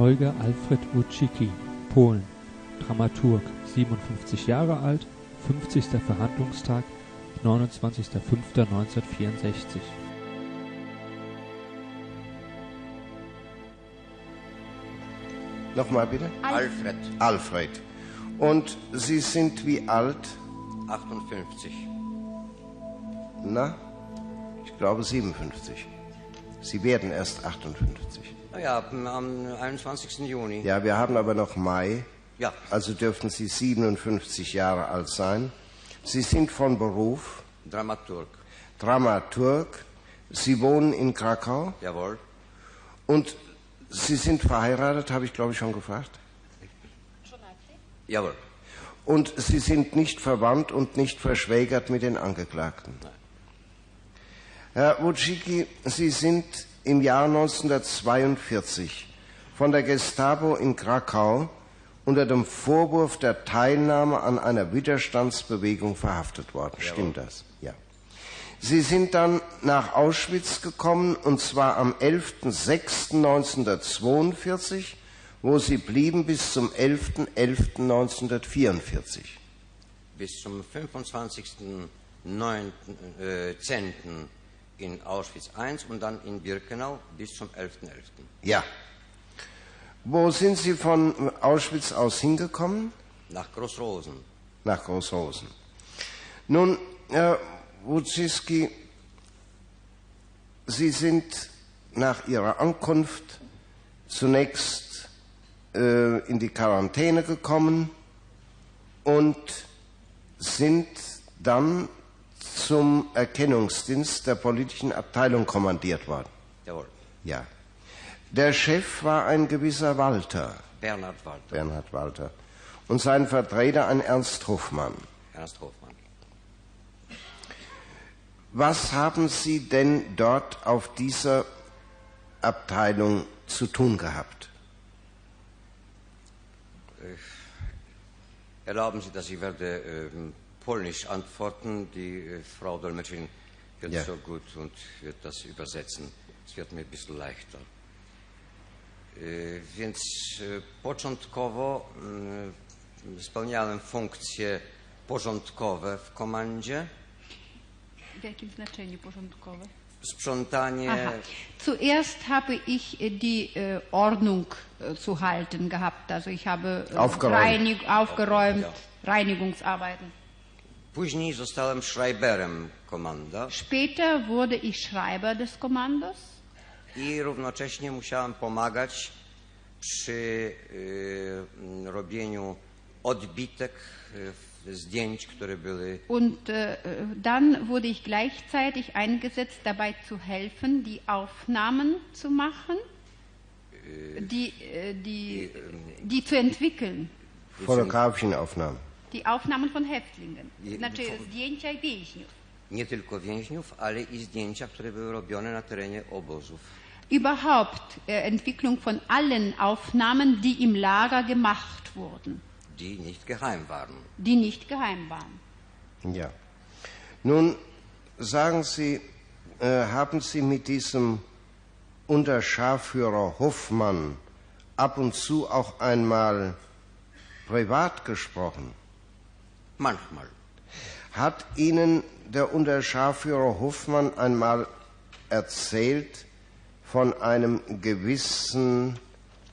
Zeuge Alfred Wójcicki, Polen, Dramaturg, 57 Jahre alt, 50. Verhandlungstag, 29.05.1964 Nochmal bitte? Alfred, Alfred. Und Sie sind wie alt? 58. Na, ich glaube 57. Sie werden erst 58. Naja, am 21. Juni. Ja, wir haben aber noch Mai. Ja. Also dürften Sie 57 Jahre alt sein. Sie sind von Beruf Dramaturg. Dramaturg. Sie wohnen in Krakau Jawohl. und Sie sind verheiratet, habe ich glaube ich schon gefragt. Jawohl. Und Sie sind nicht verwandt und nicht verschwägert mit den Angeklagten. Herr Wojcicki, Sie sind im Jahr 1942 von der Gestapo in Krakau unter dem Vorwurf der Teilnahme an einer Widerstandsbewegung verhaftet worden. Stimmt das? Ja. Sie sind dann nach Auschwitz gekommen, und zwar am 11.06.1942, wo Sie blieben bis zum 11.11.1944. Bis zum 25.09. 10. in Auschwitz I und dann in Birkenau bis zum 11.11. Ja. Wo sind Sie von Auschwitz aus hingekommen? Nach Großrosen. Nach Großrosen. Nun, Herr Wojcicki, Sie sind nach Ihrer Ankunft zunächst äh, in die Quarantäne gekommen und sind dann zum Erkennungsdienst der politischen Abteilung kommandiert worden. Jawohl. Ja. Der Chef war ein gewisser Walter, Bernhard Walter. Bernhard Walter, und sein Vertreter ein Ernst Hofmann. Ernst Hofmann. Was haben Sie denn dort auf dieser Abteilung zu tun gehabt? Erlauben Sie, dass ich werde ähm, polnisch antworten. Die äh, Frau Dolmetschin wird Ja. so gut und wird das übersetzen. Es wird mir ein bisschen leichter. E, Więc e, początkowo mm, spełniałem funkcje porządkowe w komandzie. W jakim znaczeniu porządkowe? Sprzątanie, Aha. Zuerst habe ich äh, die äh, Ordnung äh, zu halten gehabt. Also ich habe äh, Aufgeräumt. Reinig, aufgeräumt, Ja. Reinigungsarbeiten. Później zostałem Schreiberem komanda Später wurde ich Schreiber des Kommandos i równocześnie musiałem pomagać przy y, robieniu odbitek y, zdjęć, które były und äh, dann wurde ich gleichzeitig eingesetzt, dabei zu helfen, die Aufnahmen zu machen, die, äh, die, die zu entwickeln. Fotografischen Aufnahmen. Die Aufnahmen von Häftlingen, Je- znaczy von- zdjęcia więźniów. nie tylko więźniów, ale i zdjęcia, które były robione na terenie obozów. Überhaupt äh, Entwicklung von allen Aufnahmen, die im Lager gemacht wurden, die nicht geheim waren. die nicht geheim waren. Ja. Nun sagen Sie, äh, haben Sie mit diesem Unterscharführer Hoffmann ab und zu auch einmal privat gesprochen? Manchmal. Hat Ihnen der Unterscharführer Hoffmann einmal erzählt von einem gewissen,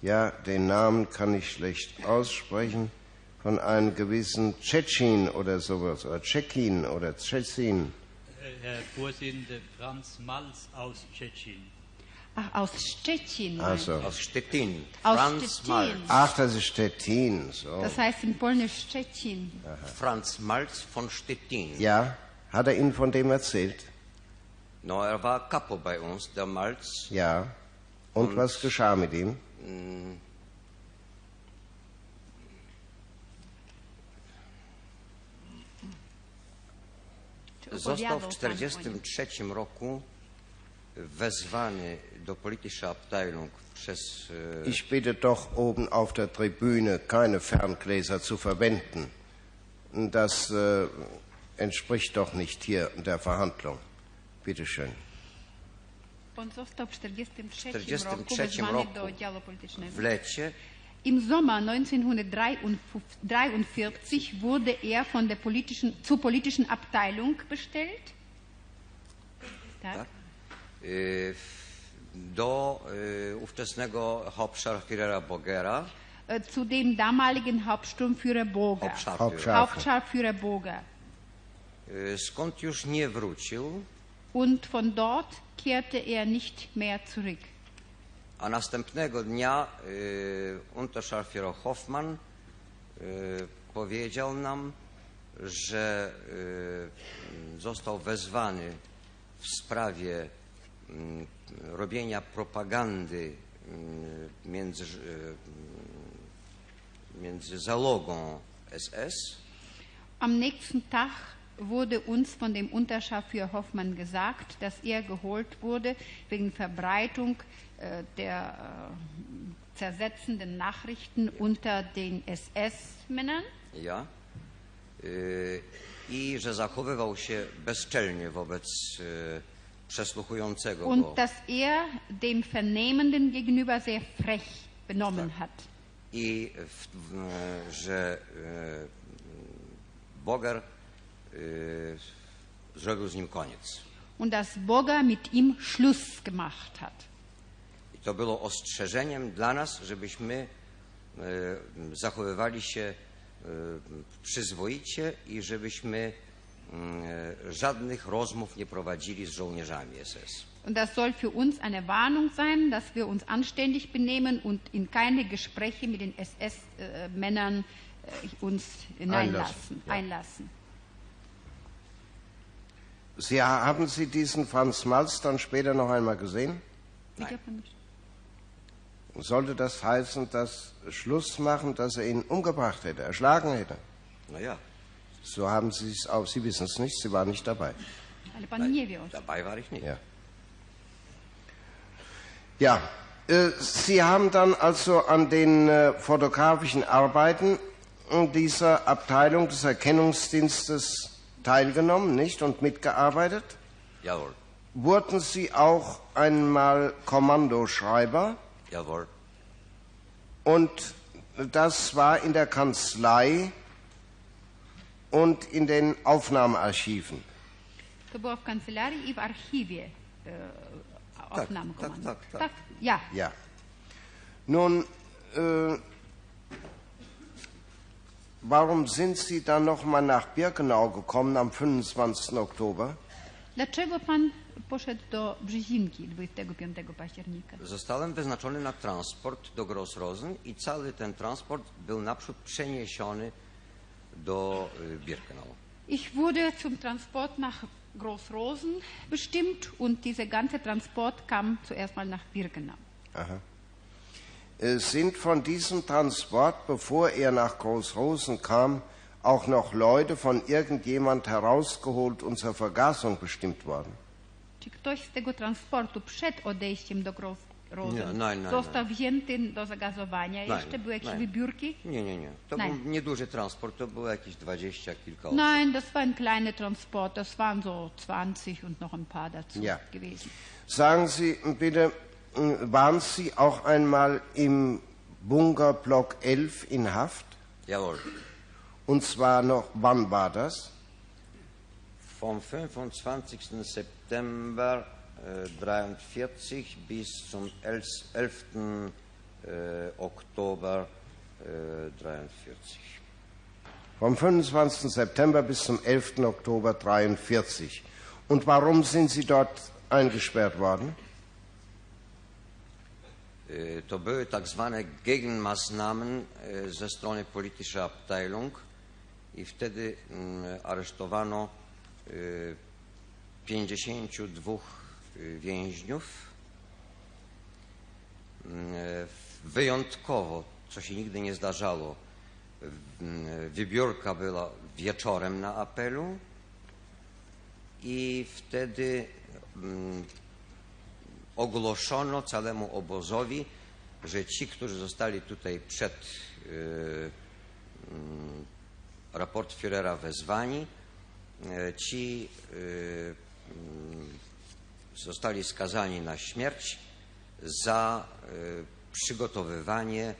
ja, den Namen kann ich schlecht aussprechen, von einem gewissen Tschetschen oder sowas, oder Tschekin oder Tschetsin? Herr Vorsitzender, Franz Malz aus Tschetschen. Ach, aus Szczecin. Also, Aus Stettin. Aus Franz Stettin. Malz. ach, das ist Stettin, so. Das heißt in Polnisch Szczecin. Franz Malz von Stettin. Ja, hat er Ihnen von dem erzählt? No, er war Kapo bei uns, der Malz. Ja. Und was geschah mit ihm? Został w pan o 1943 roku wezwany Politische Abteilung e, Ich bitte doch oben auf der Tribüne keine Ferngläser zu verwenden. Das äh, entspricht doch nicht hier der Verhandlung. Bitte schön. On został w 1943 roku 43 wezwany roku do oddziału politycznego. w lecie Im Sommer 1943 wurde er von der politischen, zur politischen Abteilung bestellt. Tak. Tak. Do y, ówczesnego Hauptscharführera Bogera, Äh, Zu dem damaligen Hauptsturmführer Boger. Hauptscharführer, Hauptschar- Hauptscharführer Boger. y, skąd już nie wrócił, Und von dort kehrte er nicht mehr zurück. a następnego dnia y, Unterscharführer Hoffmann y, powiedział nam, że y, został wezwany w sprawie mm, robienia propagandy mm, między, y, między zalogą SS Am nächsten Tag wurde uns von dem Unterscharführer Hoffmann gesagt, dass er geholt wurde wegen Verbreitung äh, der äh, zersetzenden Nachrichten unter den SS-Männern ja, y, i że zachowywał się bezczelnie wobec przesłuchującego go. und dass er dem Vernehmenden gegenüber sehr frech benommen hat. I w, w, że y, Boger y, zrobił z nim koniec. Und dass Boger mit ihm Schluss gemacht hat. I to było ostrzeżeniem dla nas, żebyśmy y, zachowywali się y, przyzwoicie i żebyśmy żadnych rozmów nie prowadzili z żołnierzami SS. Und das soll für uns eine Warnung sein, dass wir uns anständig benehmen und in keine Gespräche mit den SS-Männern äh, uns hineinlassen, ja. einlassen. Sie, haben Sie diesen Franz Malz dann später noch einmal gesehen? Sollte das heißen, dass Schluss machen, dass er ihn umgebracht hätte, erschlagen hätte? No ja, So haben Sie es auch, Sie wissen es nicht, Sie waren nicht dabei. Ale pan nie wie o tym. dabei war ich nicht. Ja. Ja, äh, Sie haben dann also an den äh, fotografischen Arbeiten äh, dieser Abteilung des Erkennungsdienstes teilgenommen, nicht? Und mitgearbeitet? Jawohl, Wurden Sie auch einmal Kommandoschreiber? jawohl. Und das war in der Kanzlei und in den Aufnahmearchiven. To było w kancelarii i w archiwie e, aufnahme tak, komando. tak, tak. Ja. Ja. Nun, äh, warum sind Sie dann nochmal nach Birkenau gekommen am 25. Oktober? Dlaczego pan poszedł do Brzezinki 25 października? Zostałem wyznaczony na transport do Grossrosen i cały ten transport był naprzód przeniesiony. Ich wurde zum Transport nach Großrosen bestimmt und dieser ganze Transport kam zuerst mal nach Birkenau. Äh, sind von diesem Transport, bevor er nach Großrosen kam, auch noch Leute von irgendjemand herausgeholt und zur Vergasung bestimmt worden? Czy ktoś z tego transportu przed odejściem do Großrosen Nie, nein, nein, został wzięty do zagazowania? Nein, Jeszcze były jakieś nein. wybiórki? Nie, nie, nie. To Nein. był nieduży transport, to było jakieś dwadzieścia kilka osób. Nein, das war ein kleiner Transport. Das waren so 20 und noch ein paar dazu Ja. gewesen. Sagen Sie bitte, äh, waren Sie auch einmal im Bunker Block 11 in Haft? Jawohl. Und zwar noch, wann war das? Vom 25. September 43 bis zum 11. 11. Äh, Oktober äh, 43. Vom 25. September bis zum 11. Oktober 43. Und warum sind Sie dort eingesperrt worden? Äh, To były tak zwane Gegenmaßnahmen äh, ze strony politycznej Abteilung i wtedy mm, aresztowano y, 52 y, więźniów. Wyjątkowo, co się nigdy nie zdarzało, wybiórka była wieczorem na apelu i wtedy mm, ogłoszono całemu obozowi, że ci, którzy zostali tutaj przed y, mm, raport Führera wezwani, e, ci y, zostali skazani na śmierć za e, przygotowywanie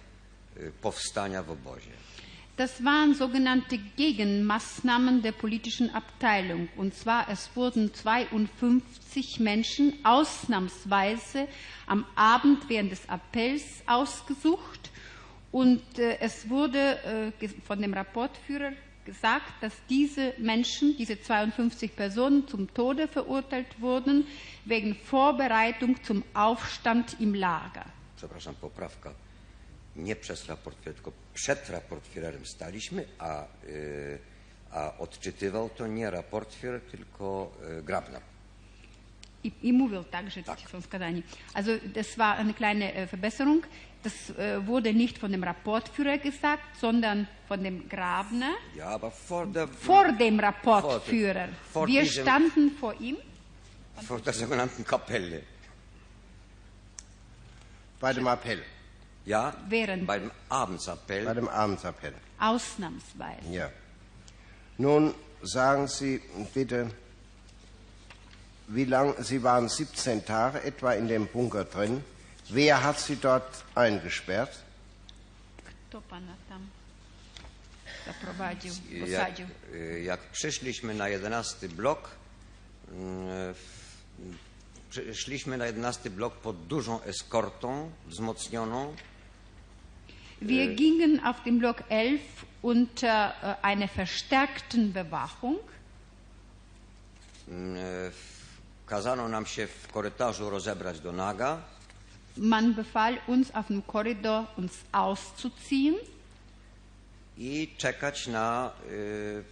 e, powstania w obozie. Das waren sogenannte Gegenmaßnahmen der politischen Abteilung. Und zwar, es wurden 52 Menschen ausnahmsweise am Abend während des Appells ausgesucht. Und äh, es wurde äh, von dem Rapportführer gesagt, dass diese Menschen, diese 52 Personen zum Tode verurteilt wurden wegen Vorbereitung zum Aufstand im Lager. Przepraszam, poprawka. Nie przez raportführer, tylko przed raportführerem staliśmy, a, y, a odczytywał to nie raportführer, tylko y, Grabner. I, I mówił także Tak. są skazani. Also das war eine kleine äh, Verbesserung. Das äh, wurde nicht von dem Rapportführer gesagt, sondern von dem Grabner. Ja, aber vor der, Vor dem Rapportführer. Vor Wir diesem- standen vor ihm. vor der sogenannten Kapelle. Bei dem Appell, Ja, Während. beim Abendsappell. bei dem Abendsappell. Ausnahmsweise. Ja. Nun sagen Sie bitte, wie lang, Sie waren 17 Tage etwa in dem Bunker drin. Wer hat Sie dort eingesperrt? Kto pana tam zaprowadził, Jak, posadził? y, jak przyszliśmy na 11 blok, mm, w- przy- szliśmy na 11 blok pod dużą eskortą wzmocnioną. Wir gingen auf dem Block 11 unter äh, einer verstärkten Bewachung. Mm, w- Kazano nam się w korytarzu rozebrać do naga Man befahl uns auf dem Korridor, uns auszuziehen. i czekać na y,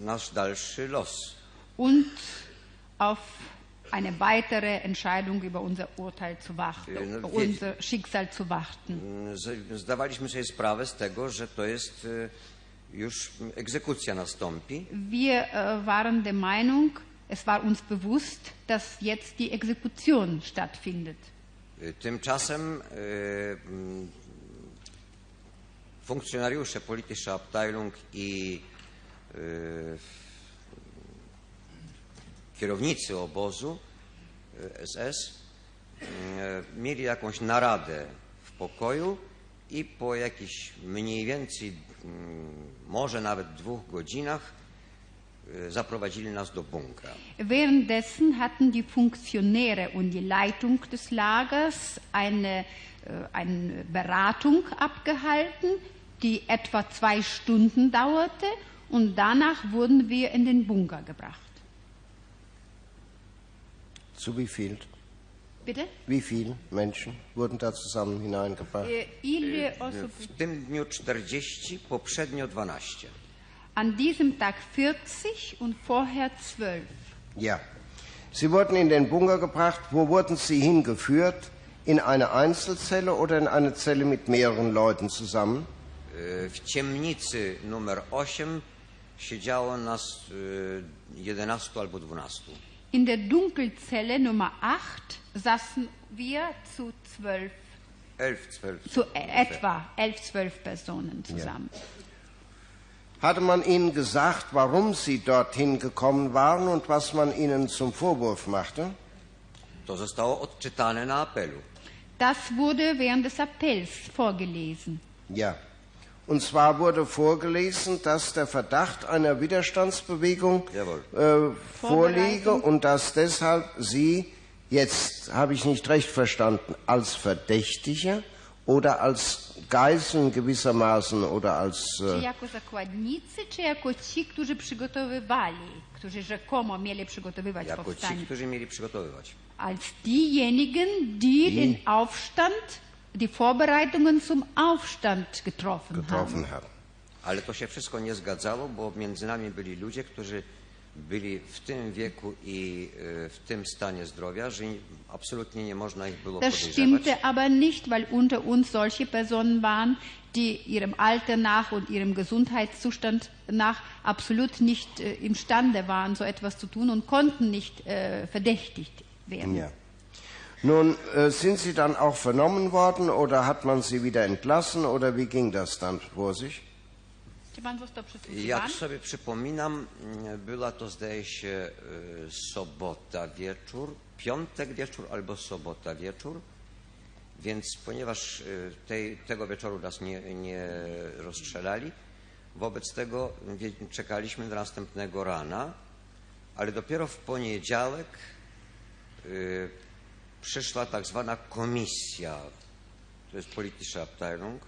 nasz dalszy los. und auf eine weitere Entscheidung über unser Urteil zu warten, wir- unser Schicksal zu warten. Zdawaliśmy sobie sprawę z tego, że to jest już egzekucja nastąpi. Wir waren der Meinung, es war uns bewusst, dass jetzt die Exekution stattfindet. Tymczasem y, mm, funkcjonariusze Politische Abteilung i y, kierownicy obozu SS y, mieli jakąś naradę w pokoju i po jakichś mniej więcej, mm, może nawet dwóch godzinach zaprowadzili nas do bunkra. Währenddessen hatten die Funktionäre und die Leitung des Lagers eine, äh, eine Beratung abgehalten, die etwa zwei Stunden dauerte und danach wurden wir in den Bunker gebracht. Zu wie viel? Bitte? Wie viele Menschen wurden da zusammen hineingebracht? Äh, Ile osób W tym dniu 40, poprzednio 12. An diesem Tag 40 und vorher 12. Ja. Sie wurden in den Bunker gebracht. Wo wurden Sie hingeführt? In eine Einzelzelle oder in eine Zelle mit mehreren Leuten zusammen? Y, W ciemnicy numer 8 siedziało nas y, 11 albo 12. In der Dunkelzelle Nummer 8 saßen wir zu 12, 11, 12. zu e- etwa 11, 12 Personen zusammen. Hatte man Ihnen gesagt, warum Sie dorthin gekommen waren und was man Ihnen zum Vorwurf machte? To zostało odczytane na apelu. Das wurde während des Appells vorgelesen. Ja. Und zwar wurde vorgelesen, dass der Verdacht einer Widerstandsbewegung äh, vorliege und dass deshalb Sie, jetzt habe ich nicht recht verstanden, als Verdächtige oder als Geiseln gewissermaßen oder als... Czy Äh, jako zakładnicy, czy jako ci, którzy przygotowywali, którzy rzekomo mieli przygotowywać Jako ci, powstanie? którzy mieli przygotowywać. Als diejenigen, die den Aufstand, die Vorbereitungen zum Aufstand getroffen, getroffen haben. haben. Ale to się wszystko nie zgadzało, bo między nami byli ludzie, którzy byli w tym wieku i y, w tym stanie zdrowia, że absolutnie nie można ich było Das podejrzewać. stimmte aber nicht, weil unter uns solche Personen waren, die ihrem Alter nach und ihrem Gesundheitszustand nach absolut nicht äh, imstande waren, so etwas zu tun und konnten nicht äh, verdächtigt werden. Ja. Nun, äh, sind Sie dann auch vernommen worden oder hat man Sie wieder entlassen oder wie ging das dann vor sich? Czy pan został przesłuchiwany? Jak sobie przypominam, mm, była to zdaje się y, sobota wieczór, piątek wieczór albo sobota wieczór, więc ponieważ y, tej, tego wieczoru nas nie, nie rozstrzelali, wobec tego czekaliśmy do następnego rana, ale dopiero w poniedziałek y, przyszła tak zwana komisja, to jest Politische Abteilung,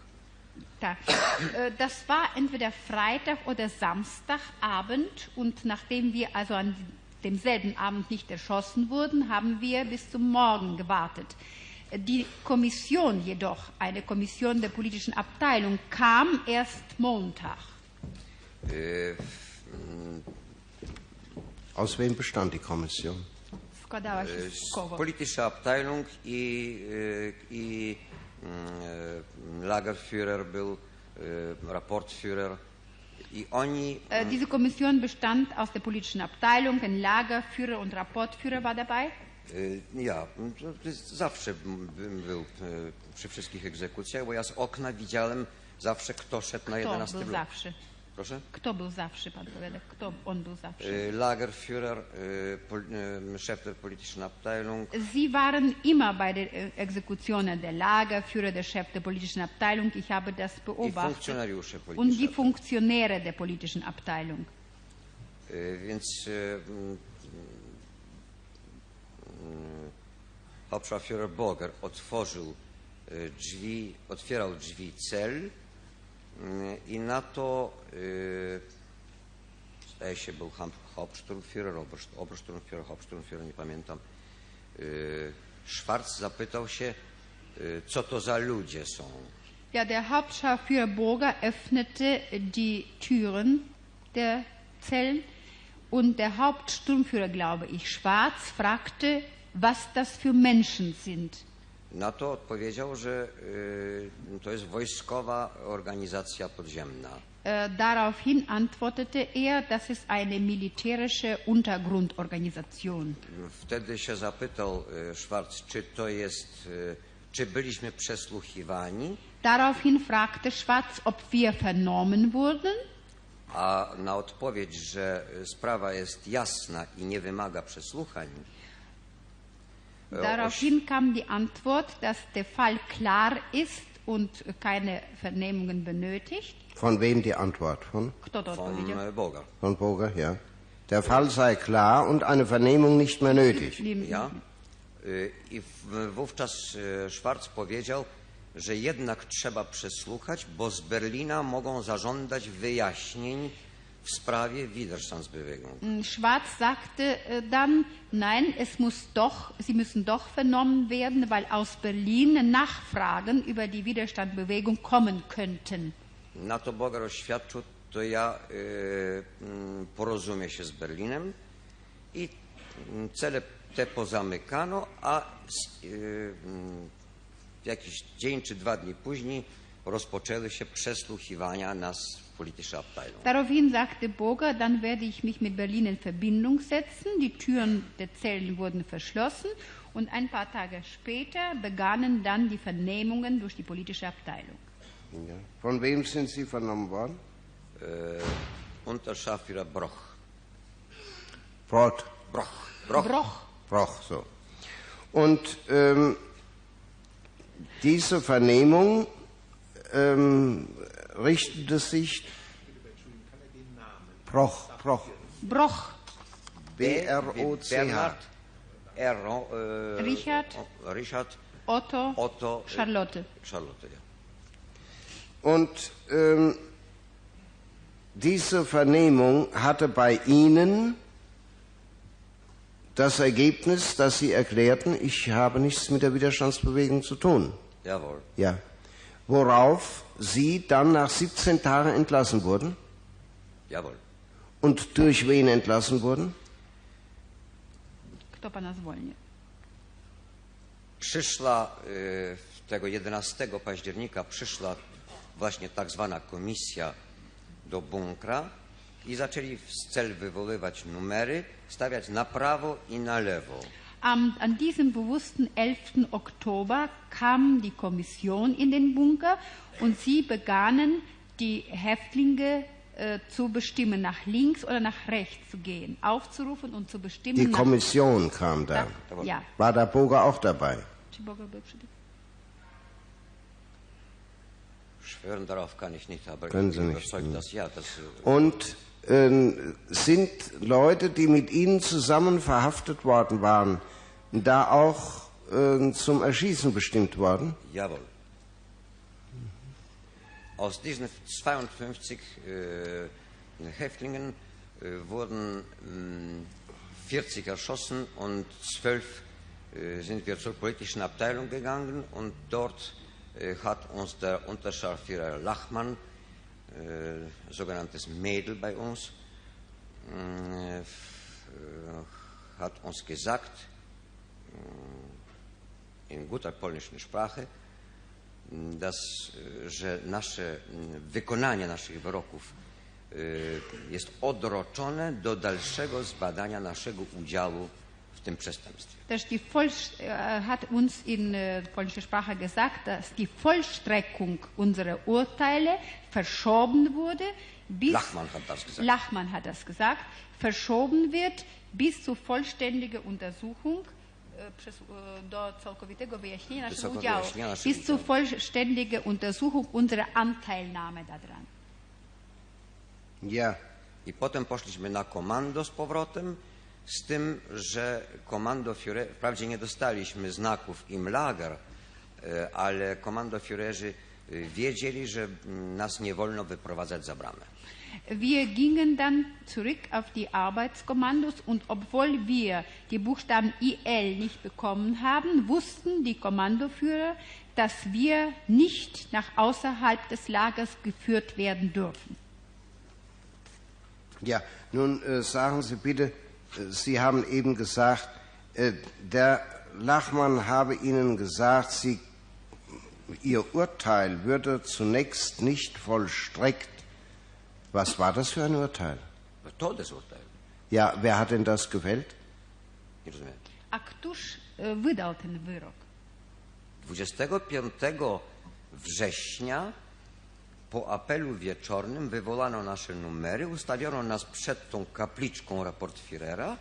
Das war entweder Freitag oder Samstagabend und nachdem wir also an demselben Abend nicht erschossen wurden, haben wir bis zum Morgen gewartet. Die Kommission jedoch, eine Kommission der politischen Abteilung, kam erst Montag. y, Aus wem bestand die Kommission? Składała się z kogo? Politische Abteilung i, i Lagerführer był, y, Rapportführer i oni Äh, Diese Kommission bestand aus der politischen Abteilung, ein Lagerführer und Rapportführer war dabei. y, ja, zawsze był przy wszystkich egzekucjach, bo ja z okna widziałem zawsze kto szedł na Kto 11 był blok. zawsze? Proszę? Kto był zawsze, pan powiada? Kto on był zawsze? Y, Lagerführer, y, y, Chef der politischen Abteilung, Sie waren immer bei den äh, Exekutionen der Lagerführer, der Chef der politischen Abteilung. Ich habe das i beobachtet. funkcjonariusze Und die. Funktionäre der politischen Abteilung. Więc Hauptscharführer Boger otworzył drzwi, otwierał drzwi cel y, i na to y, zdaje się był Hauptsturmführer, Oberst- Obersturmführer, Hauptsturmführer, nie pamiętam. y, Schwarz zapytał się, y, co to za ludzie są. Ja, der Hauptscharführer Burger öffnete die Türen der Zellen und der Hauptsturmführer, glaube ich, Schwarz, fragte, was das für Menschen sind. Na to odpowiedział, że y, to jest wojskowa organizacja podziemna. Äh, daraufhin antwortete er, das ist eine militärische Untergrundorganisation. Wtedy się zapytał y, Schwarz, czy to jest, y, czy byliśmy przesłuchiwani, Daraufhin fragte Schwarz, ob wir vernommen wurden. a na odpowiedź, że sprawa jest jasna i nie wymaga przesłuchań, e, Daraufhin kam die Antwort, dass der Fall klar ist und keine Vernehmungen benötigt. Von wem die Antwort? Von, von e, Boga. von Boger, ja. Der Fall sei klar und eine Vernehmung nicht mehr nötig. Ja? Y, I wówczas y, Schwarz powiedział, że jednak trzeba przesłuchać, bo z Berlina mogą zażądać wyjaśnień w sprawie Widerstandsbewegung. Schwarz sagte äh, dann, nein, es muss doch, sie müssen doch vernommen werden, weil aus Berlin Nachfragen über die Widerstandsbewegung kommen könnten. Na to Bogar oświadczył, to ja y, mm, porozumiem się z Berlinem i mm, cele te pozamykano, a y, mm, jakiś dzień czy dwa dni później rozpoczęły się przesłuchiwania nas Politische Abteilung. Daraufhin sagte Burger, dann werde ich mich mit Berlin in Verbindung setzen. Die Türen der Zellen wurden verschlossen und ein paar Tage später begannen dann die Vernehmungen durch die politische Abteilung. Ja. Von wem sind Sie vernommen worden? Äh, Unterscharführer Broch. Brot. Broch. Broch. Broch. Broch, so. Und ähm, diese Vernehmung ähm, richtete sich. Broch, Broch. Broch. B-R-O-C-H. Bernhard, R, äh, Richard. Richard, Otto. Otto, äh, Charlotte. Charlotte, ja. Und ähm, diese Vernehmung hatte bei Ihnen das Ergebnis, dass Sie erklärten, ich habe nichts mit der Widerstandsbewegung zu tun. Jawohl. Ja. Worauf Sie dann nach 17 Tagen entlassen wurden Jawohl. und durch wen entlassen wurden? Kto pana zwolnił? Przyszła y, tego 11 października przyszła właśnie tak zwana komisja do bunkra i zaczęli w cel wywoływać numery, stawiać na prawo i na lewo. Am, an diesem bewussten 11. Oktober kam die Kommission in den Bunker und sie begannen, die Häftlinge äh, zu bestimmen, nach links oder nach rechts zu gehen, aufzurufen und zu bestimmen. Die Kommission kam da. Ja. War der Boger auch dabei? Boga? Schwören darauf kann ich nicht, aber Können ich Sie bin nicht, überzeugt, dass ja, das äh, Und ähm, sind Leute, die mit Ihnen zusammen verhaftet worden waren, da auch ähm, zum Erschießen bestimmt worden? Jawohl. Aus diesen 52 äh, Häftlingen äh, wurden mh, 40 erschossen und 12 äh, sind wir zur politischen Abteilung gegangen und dort äh, hat uns der Unterscharführer Lachmann, äh, sogenanntes Mädel bei uns, mh, äh, hat uns gesagt, in guter polskiej Sprache, m, dass, e, że nasze m, wykonanie naszych wyroków e, jest odroczone do dalszego zbadania naszego udziału w tym przestępstwie. Dass die Voll, äh, hat uns in polnischer Sprache gesagt, dass die Vollstreckung unserer Urteile verschoben wurde, bis Lachmann hat das gesagt. Lachmann hat das gesagt, verschoben wird bis zur vollständigen Untersuchung do całkowitego wyjaśnienia naszego udziału, bis zur udziału. vollständigen Untersuchung unserer Anteilnahme daran. Ja. I potem poszliśmy na komando z powrotem, z tym, że komando Führer, wprawdzie nie dostaliśmy znaków im Lager, e, ale komando Führerzy e, wiedzieli, że m, nas nie wolno wyprowadzać za bramę. Wir gingen dann zurück auf die Arbeitskommandos und obwohl wir die Buchstaben IL nicht bekommen haben, wussten die Kommandoführer, dass wir nicht nach außerhalb des Lagers geführt werden dürfen. Ja, nun äh, sagen Sie bitte, äh, Sie haben eben gesagt, äh, der Lachmann habe Ihnen gesagt, Sie, Ihr Urteil würde zunächst nicht vollstreckt. Was war das für ein Urteil? Todesurteil. Ja, wer hat denn das gefällt? Nie rozumiem. A któż e, wydał ten wyrok? 25 września po apelu wieczornym wywołano nasze numery, ustawiono nas przed tą kapliczką Raportführera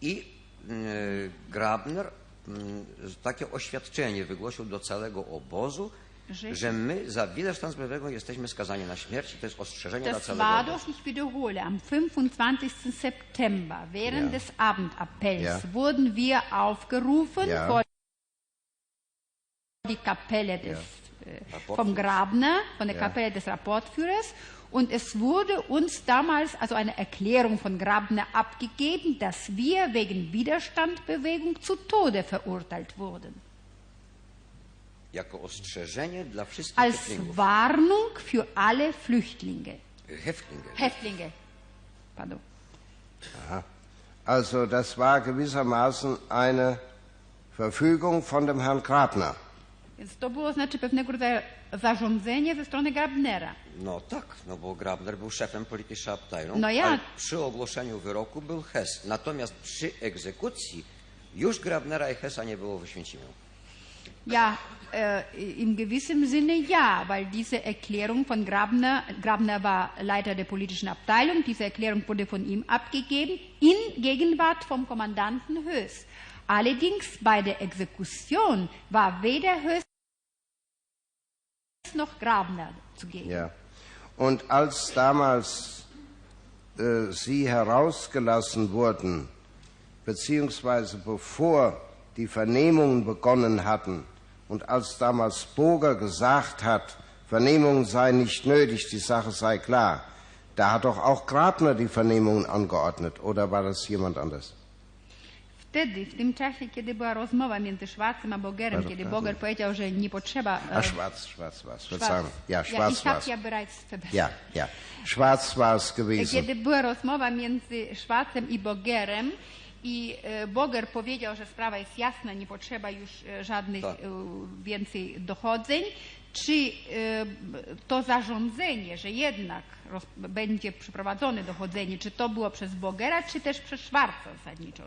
i y, Grabner y, takie oświadczenie wygłosił do całego obozu, Że- my za widerstand sprawiedliwego jesteśmy skazani na śmierć. To jest ostrzeżenie dla Das całego war doch, ich wiederhole, am 25. September während Ja. des Abendappells Ja. wurden wir aufgerufen Ja. vor die Kapelle des, äh, Rapportführers. vom Grabner, von der Ja. Kapelle des Rapportführers. Und es wurde uns damals also eine Erklärung von Grabner abgegeben, dass wir wegen Widerstandbewegung zu Tode verurteilt wurden. Jako ostrzeżenie dla wszystkich Als Häftlingów. Warnung für alle Flüchtlinge, Häftlinge. Häftlinge. Pardon. Also das war gewissermaßen eine Verfügung von dem Herrn Grabner. Więc to było znaczy pewnego rodzaju zarządzenie ze strony Grabnera. No tak, no bo Grabner był szefem politycznej Abteilung, No ja- ale przy ogłoszeniu wyroku był Hess. Natomiast przy egzekucji już Grabnera i Hessa nie było w Oświęcimiu. Ja, äh, im gewissen Sinne ja, weil diese Erklärung von Grabner, Grabner war Leiter der politischen Abteilung, diese Erklärung wurde von ihm abgegeben in Gegenwart vom Kommandanten Höß. Allerdings bei der Exekution war weder Höß noch Grabner zugegen. Ja. Und als damals äh, Sie herausgelassen wurden, beziehungsweise bevor die Vernehmungen begonnen hatten und als damals Boger gesagt hat, Vernehmungen seien nicht nötig, die Sache sei klar, da hat doch auch Grabner die Vernehmungen angeordnet, oder war das jemand anders? Wtedy, w tym czasie, kiedy była rozmowa między Schwarzem a Bogerem, kiedy. Boger powiedział, że nie potrzeba... e, Ah, schwarz, schwarz war es. Schwarz. Ja, schwarz ich es. ja bereits. Ja, ja. Schwarz war es gewesen. Kiedy była rozmowa między Szwacem i Bogerem i e, Boger powiedział, że sprawa jest jasna, nie potrzeba już e, żadnych Tak. e, więcej dochodzeń, czy to zarządzenie, że jednak będzie przeprowadzone dochodzenie, czy to było przez Bogera, czy też przez Szwarca zasadniczo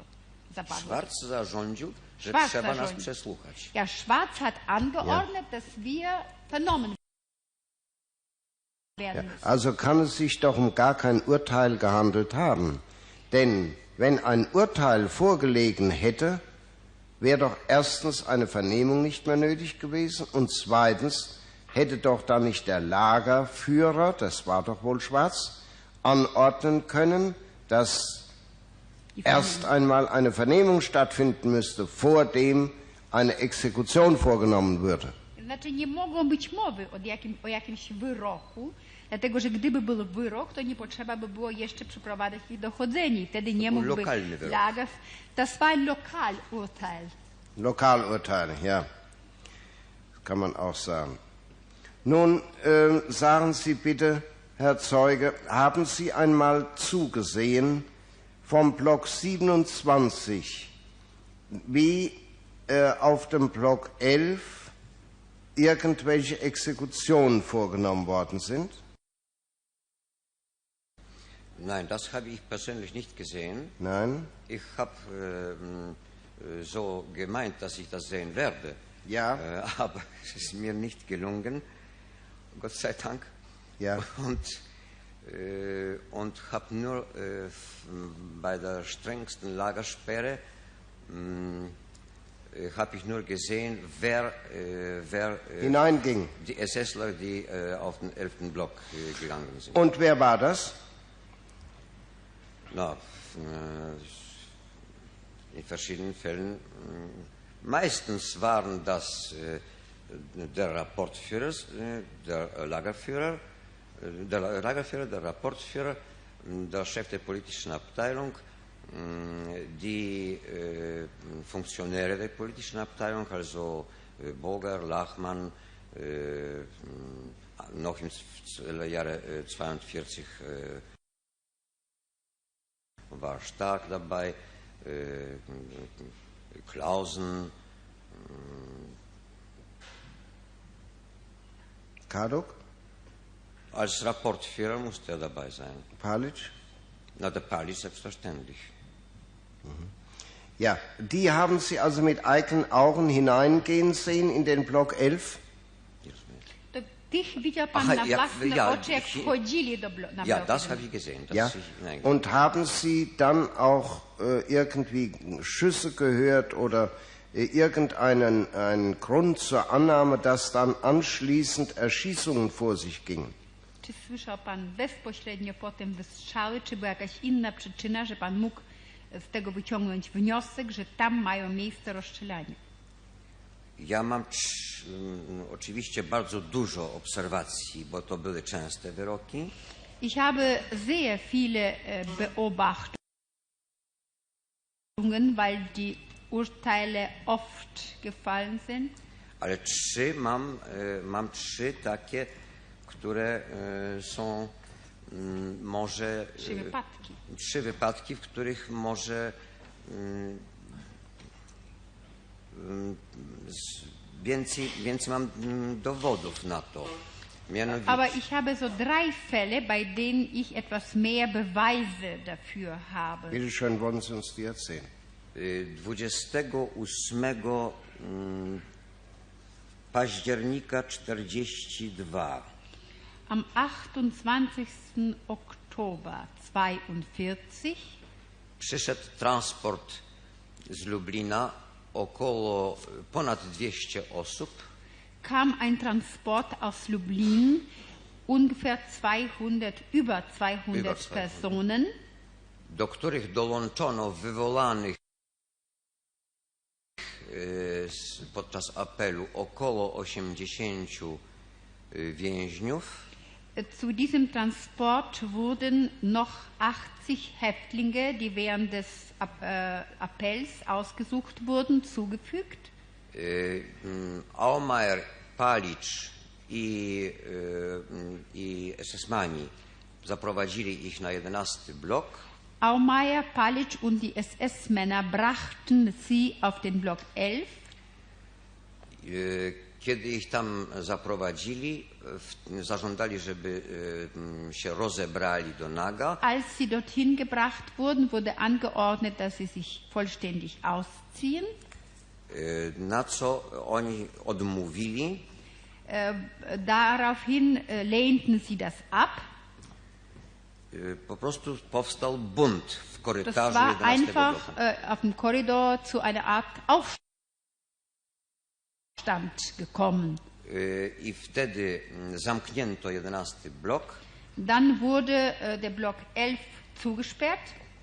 zapadło? Schwarz zarządził, że Schwarz trzeba nas zarządził. przesłuchać. Ja, Schwarz hat angeordnet, dass wir vernommen werden müssen. Also kann es sich doch um gar kein Urteil gehandelt haben. Denn wenn ein Urteil vorgelegen hätte, wäre doch erstens eine Vernehmung nicht mehr nötig gewesen und zweitens hätte doch dann nicht der Lagerführer, das war doch wohl schwarz, anordnen können, dass erst einmal eine Vernehmung stattfinden müsste, vor dem eine Exekution vorgenommen würde. Znaczy nie mogło być mowy o, jakim, o jakimś wyroku, dlatego że gdyby był wyrok, to nie potrzeba by było jeszcze przeprowadzać ich dochodzenie. i Wtedy nie mógłby lokalny wyrok. Das war ein Lokalurteil. Lokalurteile, ja. Das kann man auch sagen. Nun ähm, sagen Sie bitte, Herr Zeuge, haben Sie einmal zugesehen vom Block 27, wie äh, auf dem Block 11 irgendwelche Exekutionen vorgenommen worden sind? Nein, das habe ich persönlich nicht gesehen. Nein? Ich habe ähm, äh, so gemeint, dass ich das sehen werde. Ja. Äh, aber es ist mir nicht gelungen, Gott sei Dank. Ja. Und, äh, und habe nur äh, bei der strengsten Lagersperre mh, äh, habe ich nur gesehen, wer, äh, wer äh, Hineinging. die SSler, die auf den 11. Block gegangen sind. Und wer war das? Na, äh, in verschiedenen Fällen. mh, Meistens waren das äh, der Rapportführer, äh, der äh, Lagerführer, äh, der La- Lagerführer, der Rapportführer, der Chef der politischen Abteilung, die äh, Funktionäre der politischen Abteilung, also äh, Boger, Lachmann, äh, noch im Jahre äh, 42 äh, war stark dabei, äh, Klausen, Karduk? als Rapportführer musste er dabei sein. Palic? Na, der Pali selbstverständlich. Ja, die haben Sie also mit eigenen Augen hineingehen sehen in den Block 11? Widział pan Aha, na ja, ja, ich- wchodzili do blo- na Ja, das habe ich gesehen. Das Ja. ich, nein, Und haben Sie dann auch äh, irgendwie Schüsse gehört oder äh, irgendeinen einen Grund zur Annahme, dass dann anschließend Erschießungen vor sich gingen? Czy słyszał pan bezpośrednio po tym wystrzały, czy była jakaś inna przyczyna, że pan mógł z tego wyciągnąć wniosek, że tam mają miejsce rozstrzelania? Ja mam mm, oczywiście bardzo dużo obserwacji, bo to były częste wyroki. Ich habe sehr viele äh, Beobachtungen, weil die Urteile oft gefallen sind. Ale trzy mam, e, mam trzy takie, które e, są mm, może. Trzy e, wypadki. Trzy wypadki, w których może mm, więcej, więcej mam mm, dowodów na to. Mianowicie, Aber ich habe so drei Fälle, bei denen ich etwas mehr Beweise dafür habe. Bitte schön, wollen Sie uns die erzählen? y, 28 mm, października 42 Am 28. Oktober 42 przyszedł transport z Lublina około ponad 200 osób kam ein Transport aus Lublin, ungefähr 200, über 200 Über 200. Personen. do których dołączono wywołanych s- podczas apelu około 80 y, więźniów. Zu diesem Transport wurden noch 80 Häftlinge, die während des äh, Appells ausgesucht wurden, zugefügt. Y, mm, Aumeier, Palicz i, y, i SS-mani zaprowadzili ich na 11 blok. Aumeier, Palic und die SS-Männer brachten sie auf den Block 11. Y, Kiedy ich tam zaprowadzili, zażądali, żeby mm, się rozebrali do naga. Als sie dorthin gebracht wurden, wurde angeordnet, dass sie sich vollständig ausziehen. Y, Na co oni odmówili, Äh, daraufhin lehnten sie das ab. Po prostu powstał bunt w Das korytarzu war 11 einfach auf dem Korridor zu einer Art Aufstand gekommen. Y, I wtedy mm, zamknięto 11 blok Dann wurde äh, der Block 11 zugesperrt.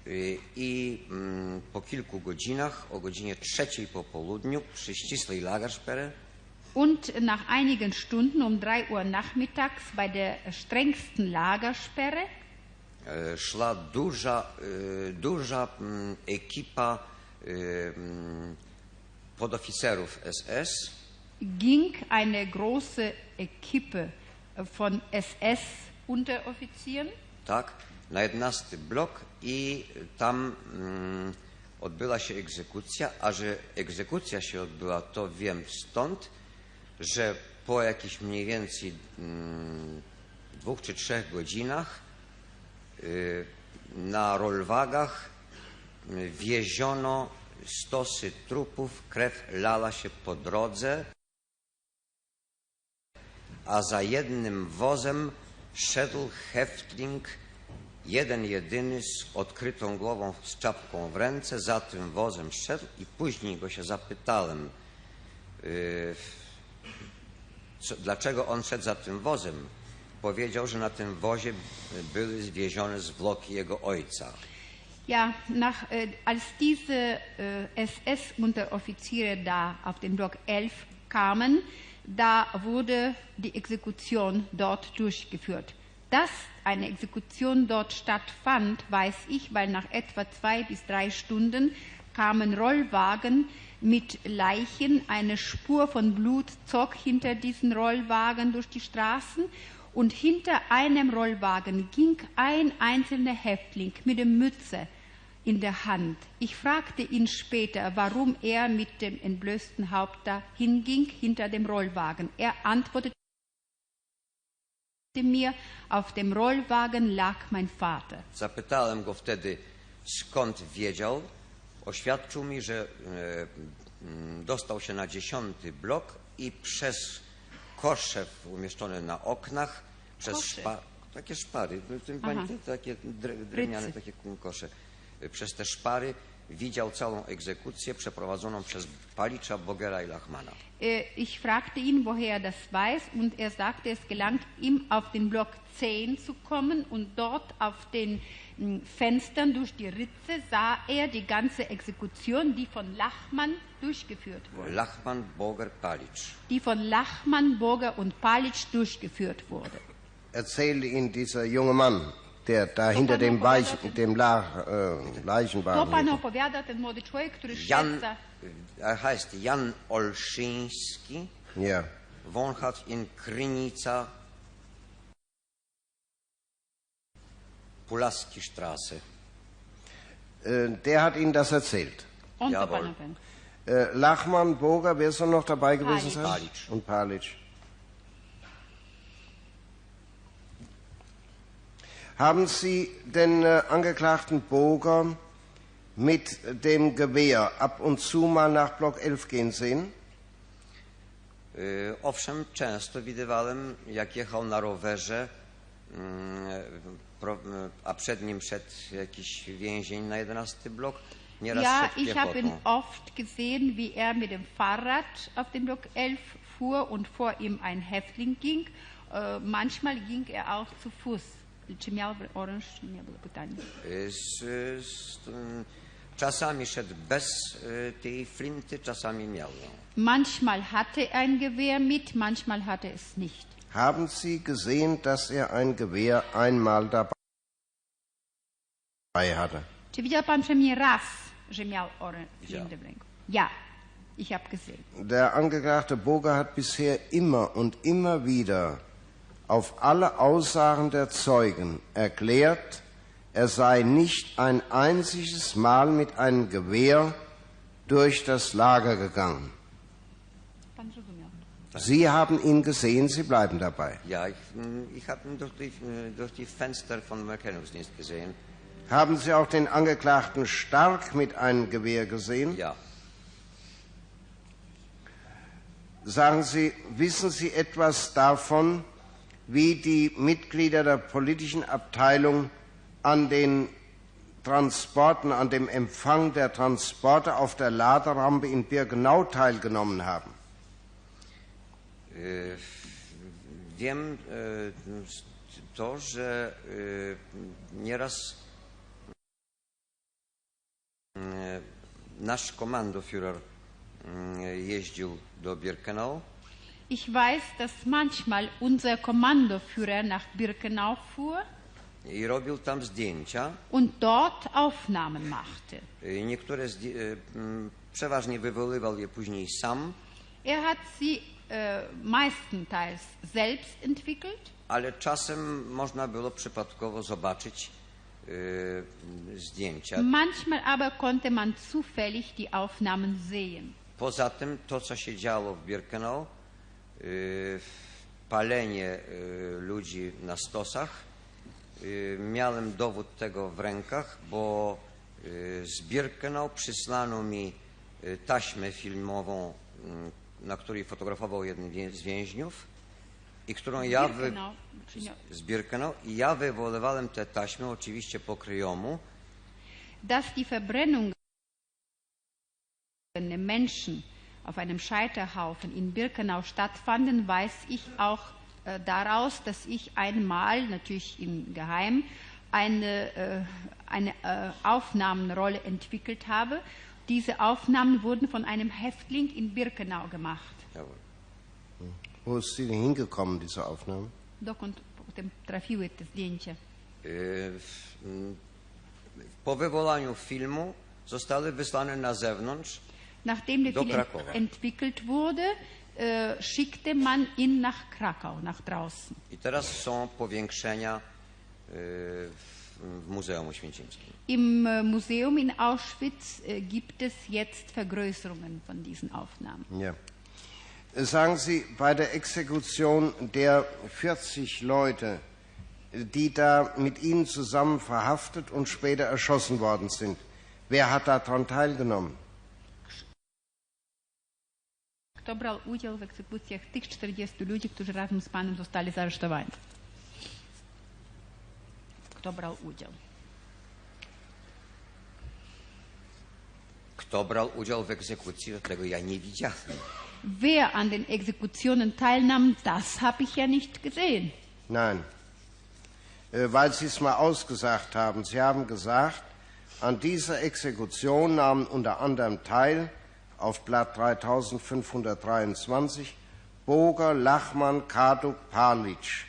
y, i mm, po kilku godzinach, o godzinie trzeciej po południu, przy ścisłej Lagersperre, Und nach einigen Stunden um 3 Uhr nachmittags bei der strengsten Lagersperre e, szła duża, y, duża mm, ekipa podoficerów SS ging eine große Equipe von SS-Unteroffizieren tak, na 11 blok i tam mm, odbyła się egzekucja, a że egzekucja się odbyła, to wiem stąd, że po jakichś mniej więcej mm, dwóch czy trzech godzinach y, na rolwagach y, wieziono stosy trupów, krew lała się po drodze, a za jednym wozem szedł Heftling, jeden jedyny z odkrytą głową, z czapką w ręce, za tym wozem szedł i później go się zapytałem, yy, co, dlaczego on szedł za tym wozem. Powiedział, że na tym wozie były zwiezione zwłoki jego ojca. Ja, nach, äh, als diese äh, SS-Unteroffiziere da auf den Block 11 kamen, da wurde die Exekution dort durchgeführt. Dass eine Exekution dort stattfand, weiß ich, weil nach etwa zwei bis drei Stunden kamen Rollwagen mit Leichen. Eine Spur von Blut zog hinter diesen Rollwagen durch die Straßen und hinter einem Rollwagen ging ein einzelner Häftling mit der Mütze in der Hand. Ich fragte ihn später, warum er mit dem entblößten Haupt da hinging hinter dem Rollwagen. Er antwortete mir, auf dem Rollwagen lag mein Vater. Zapytałem go wtedy, skąd wiedział. Oświadczył mi, że e, dostał się na dziesiąty blok i przez kosze umieszczone na oknach, przez szpa, takie szpary, pani, takie dre- drewniane takie kosze. Przez te szpary widział całą egzekucję przeprowadzoną przez Palicza, Bogera i Lachmana. Äh, Ich fragte ihn, woher er das weiß, und er sagte, es gelang ihm, auf den Block 10 zu kommen, und dort auf den mh, Fenstern durch die Ritze sah er die ganze Exekution, die von Lachmann durchgeführt wurde. Lachman, Boger, Palicz. Die von Lachmann, Burger und Palitsch durchgeführt wurde. Erzählte ihn dieser junge Mann, der da hinter dem, Weich, dem La, äh, Leichenwagen Jan, er heißt Jan Olszyński, Ja. wohnhaft in Krynica, Pulaski Straße. Äh, der hat Ihnen das erzählt. To Jawohl. Äh, Lachmann, Boger, wer soll noch dabei gewesen Palic. sein? Palic. Und Palic. Haben Sie den äh, Angeklagten Boger mit dem Gewehr ab und zu mal nach Block 11 gehen sehen? Y, Owszem, często widywałem, jak jechał na rowerze, mm, pro- a przed nim szedł jakiś więzień na 11 blok. Nieraz Ja, szedł ich habe ihn piechotą. oft gesehen, wie er mit dem Fahrrad auf den Block 11 fuhr und vor ihm ein Häftling ging. Äh, manchmal ging er auch zu Fuß. Czy miał oręż? Nie było pytania. Y, Z, z, czasami szedł bez y, tej flinty, czasami miał ją. Manchmal hatte er ein Gewehr mit, manchmal hatte es nicht. Haben Sie gesehen, dass er ein Gewehr einmal dabei hatte? Czy widział pan przynajmniej raz, że miał oręż Ja. w ręku? Ja, ich habe gesehen. Der Angeklagte Boger hat bisher immer und immer wieder auf alle Aussagen der Zeugen erklärt, er sei nicht ein einziges Mal mit einem Gewehr durch das Lager gegangen. Sie haben ihn gesehen, Sie bleiben dabei. Ja, ich, ich habe ihn durch die, durch die Fenster von Erkennungsdienst gesehen. Haben Sie auch den Angeklagten Stark mit einem Gewehr gesehen? Ja, Sagen Sie, wissen Sie etwas davon, wie die Mitglieder der politischen Abteilung an den Transporten, an dem Empfang der Transporte auf der Laderampe in Birkenau teilgenommen haben? Y, Wiem y, to, że y, nieraz y, nasz komandoführer y, jeździł do Birkenau Ich weiß, dass manchmal unser Kommandoführer nach Birkenau fuhr i robił tam zdjęcia. und dort Aufnahmen machte. Y, Niektóre y, mm, przeważnie wywoływał je później sam, Er hat sie äh, meistenteils selbst entwickelt, ale czasem można było przypadkowo zobaczyć y, zdjęcia. manchmal aber konnte man zufällig die Aufnahmen sehen. Poza tym to, co się działo w Birkenau, palenie y, ludzi na stosach, y, miałem dowód tego w rękach, bo y, z Birkenau przysłano mi y, taśmę filmową, y, na której fotografował jeden z więźniów i którą ja wy... Z Birkenau i ja wywoływałem tę taśmę oczywiście po kryjomu. Dass die Verbrennungen der Menschen auf einem Scheiterhaufen in Birkenau stattfanden, weiß ich auch äh, daraus, dass ich einmal, natürlich im Geheim, eine, äh, eine äh, Aufnahmenrolle entwickelt habe. Diese Aufnahmen wurden von einem Häftling in Birkenau gemacht. Jawohl. Wo ist sie denn hingekommen, diese Aufnahme? Dokąd potem trafiły te zdjęcia? Y, w- m, Po wywołaniu filmu zostały wysłane na zewnątrz Nachdem der Do Film Krakowa. entwickelt wurde, äh, schickte man ihn nach Krakau, nach draußen. i teraz są powiększenia y, w, Muzeum Oświęcimskim. Im äh, Museum in Auschwitz äh, gibt es jetzt Vergrößerungen von diesen Aufnahmen. Ja. Sagen Sie, bei der Exekution der 40 Leute, die da mit Ihnen zusammen verhaftet und später erschossen worden sind, wer hat daran teilgenommen? Kto brał udział w egzekucjach tych 40 ludzi, którzy razem z panem zostali zaresztowani? Kto brał udział? Kto brał udział w egzekucji, tego ja nie widziałem. Wer an den Exekutionen teilnahm, das habe ich ja nicht gesehen. Nein, Äh, weil Sie es mal ausgesagt haben. Sie haben gesagt, an dieser Exekution nahmen unter anderem teil auf Blatt 3523 Boger, Lachmann, Kaduk, Palitsch.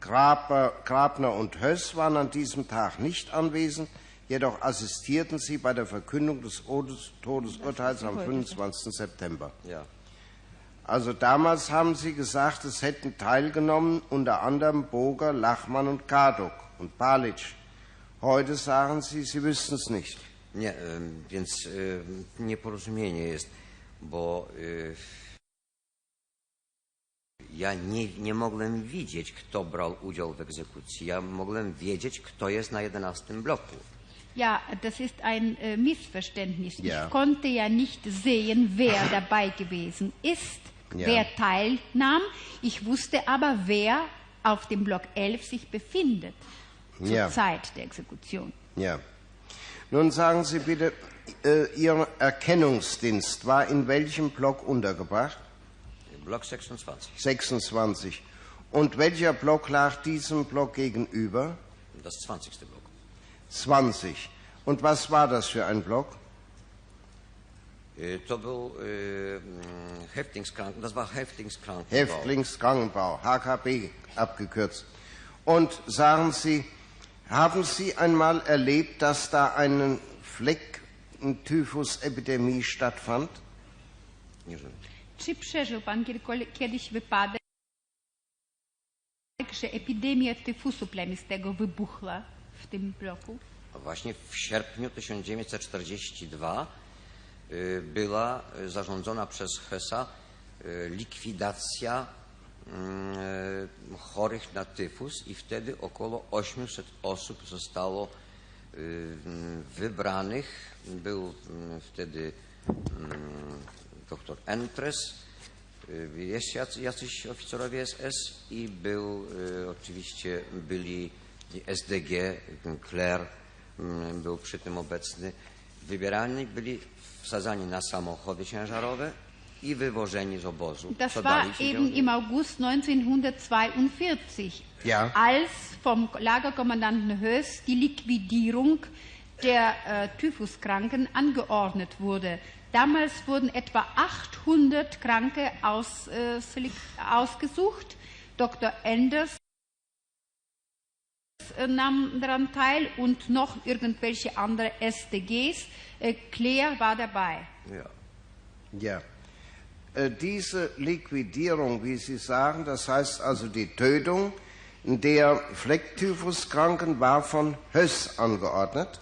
Graber, Grabner und Höss waren an diesem Tag nicht anwesend, jedoch assistierten sie bei der Verkündung des Todes- Todesurteils am 25. September. Ja. Also damals haben Sie gesagt, es hätten teilgenommen unter anderem Boger, Lachmann und Kadok und Palitsch. Heute sagen Sie, Sie wüssten es nicht. Nie, ym, więc ym, nieporozumienie jest, bo y, ja nie, nie mogłem widzieć, kto brał udział w egzekucji. Ja mogłem wiedzieć, kto jest na 11 bloku. Ja, das ist ein äh, Missverständnis. Ja. Ich konnte ja nicht sehen, wer dabei gewesen ist, Ja. wer teilnahm. Ich wusste aber, wer auf dem Block 11 sich befindet zur Ja. Zeit der Exekution. Ja. Nun sagen Sie bitte, äh, Ihr Erkennungsdienst war in welchem Block untergebracht? Blok 26, 26. Und welcher Block lag diesem Block gegenüber? das 20 blok. 20. Und was war das für ein Block? Y, mm, Häftlingskranken, das war Häftlingskrankenbau. Häftlingskrankenbau, HKB abgekürzt. Und sagen Sie, haben Sie einmal erlebt, dass da eine stattfand? Czy przeżył pan kiedyś wypadek, że epidemia tyfusu plemistego wybuchła w tym bloku? A Właśnie w sierpniu 1942 y, była y, zarządzona przez Hesa y, likwidacja chorych na tyfus i wtedy około 800 osób zostało y, mm, wybranych. Był mm, wtedy mm, doktor Entres, y, jeszcze jacy- jacyś oficerowie SS i był y, oczywiście byli SDG, mm, był przy tym obecny. Wybierani byli wsadzani na samochody ciężarowe Das war eben im August 1942, Ja. als vom Lagerkommandanten Höss die Liquidierung der äh, Typhuskranken angeordnet wurde. Damals wurden etwa 800 Kranke aus, äh, ausgesucht. Dr. Enders äh, nahm daran teil und noch irgendwelche andere SDGs. Äh, Claire war dabei. Ja. Ja. Äh, Diese Liquidierung, wie Sie sagen, das heißt also die Tötung der Flecktyphuskranken war von Höss angeordnet.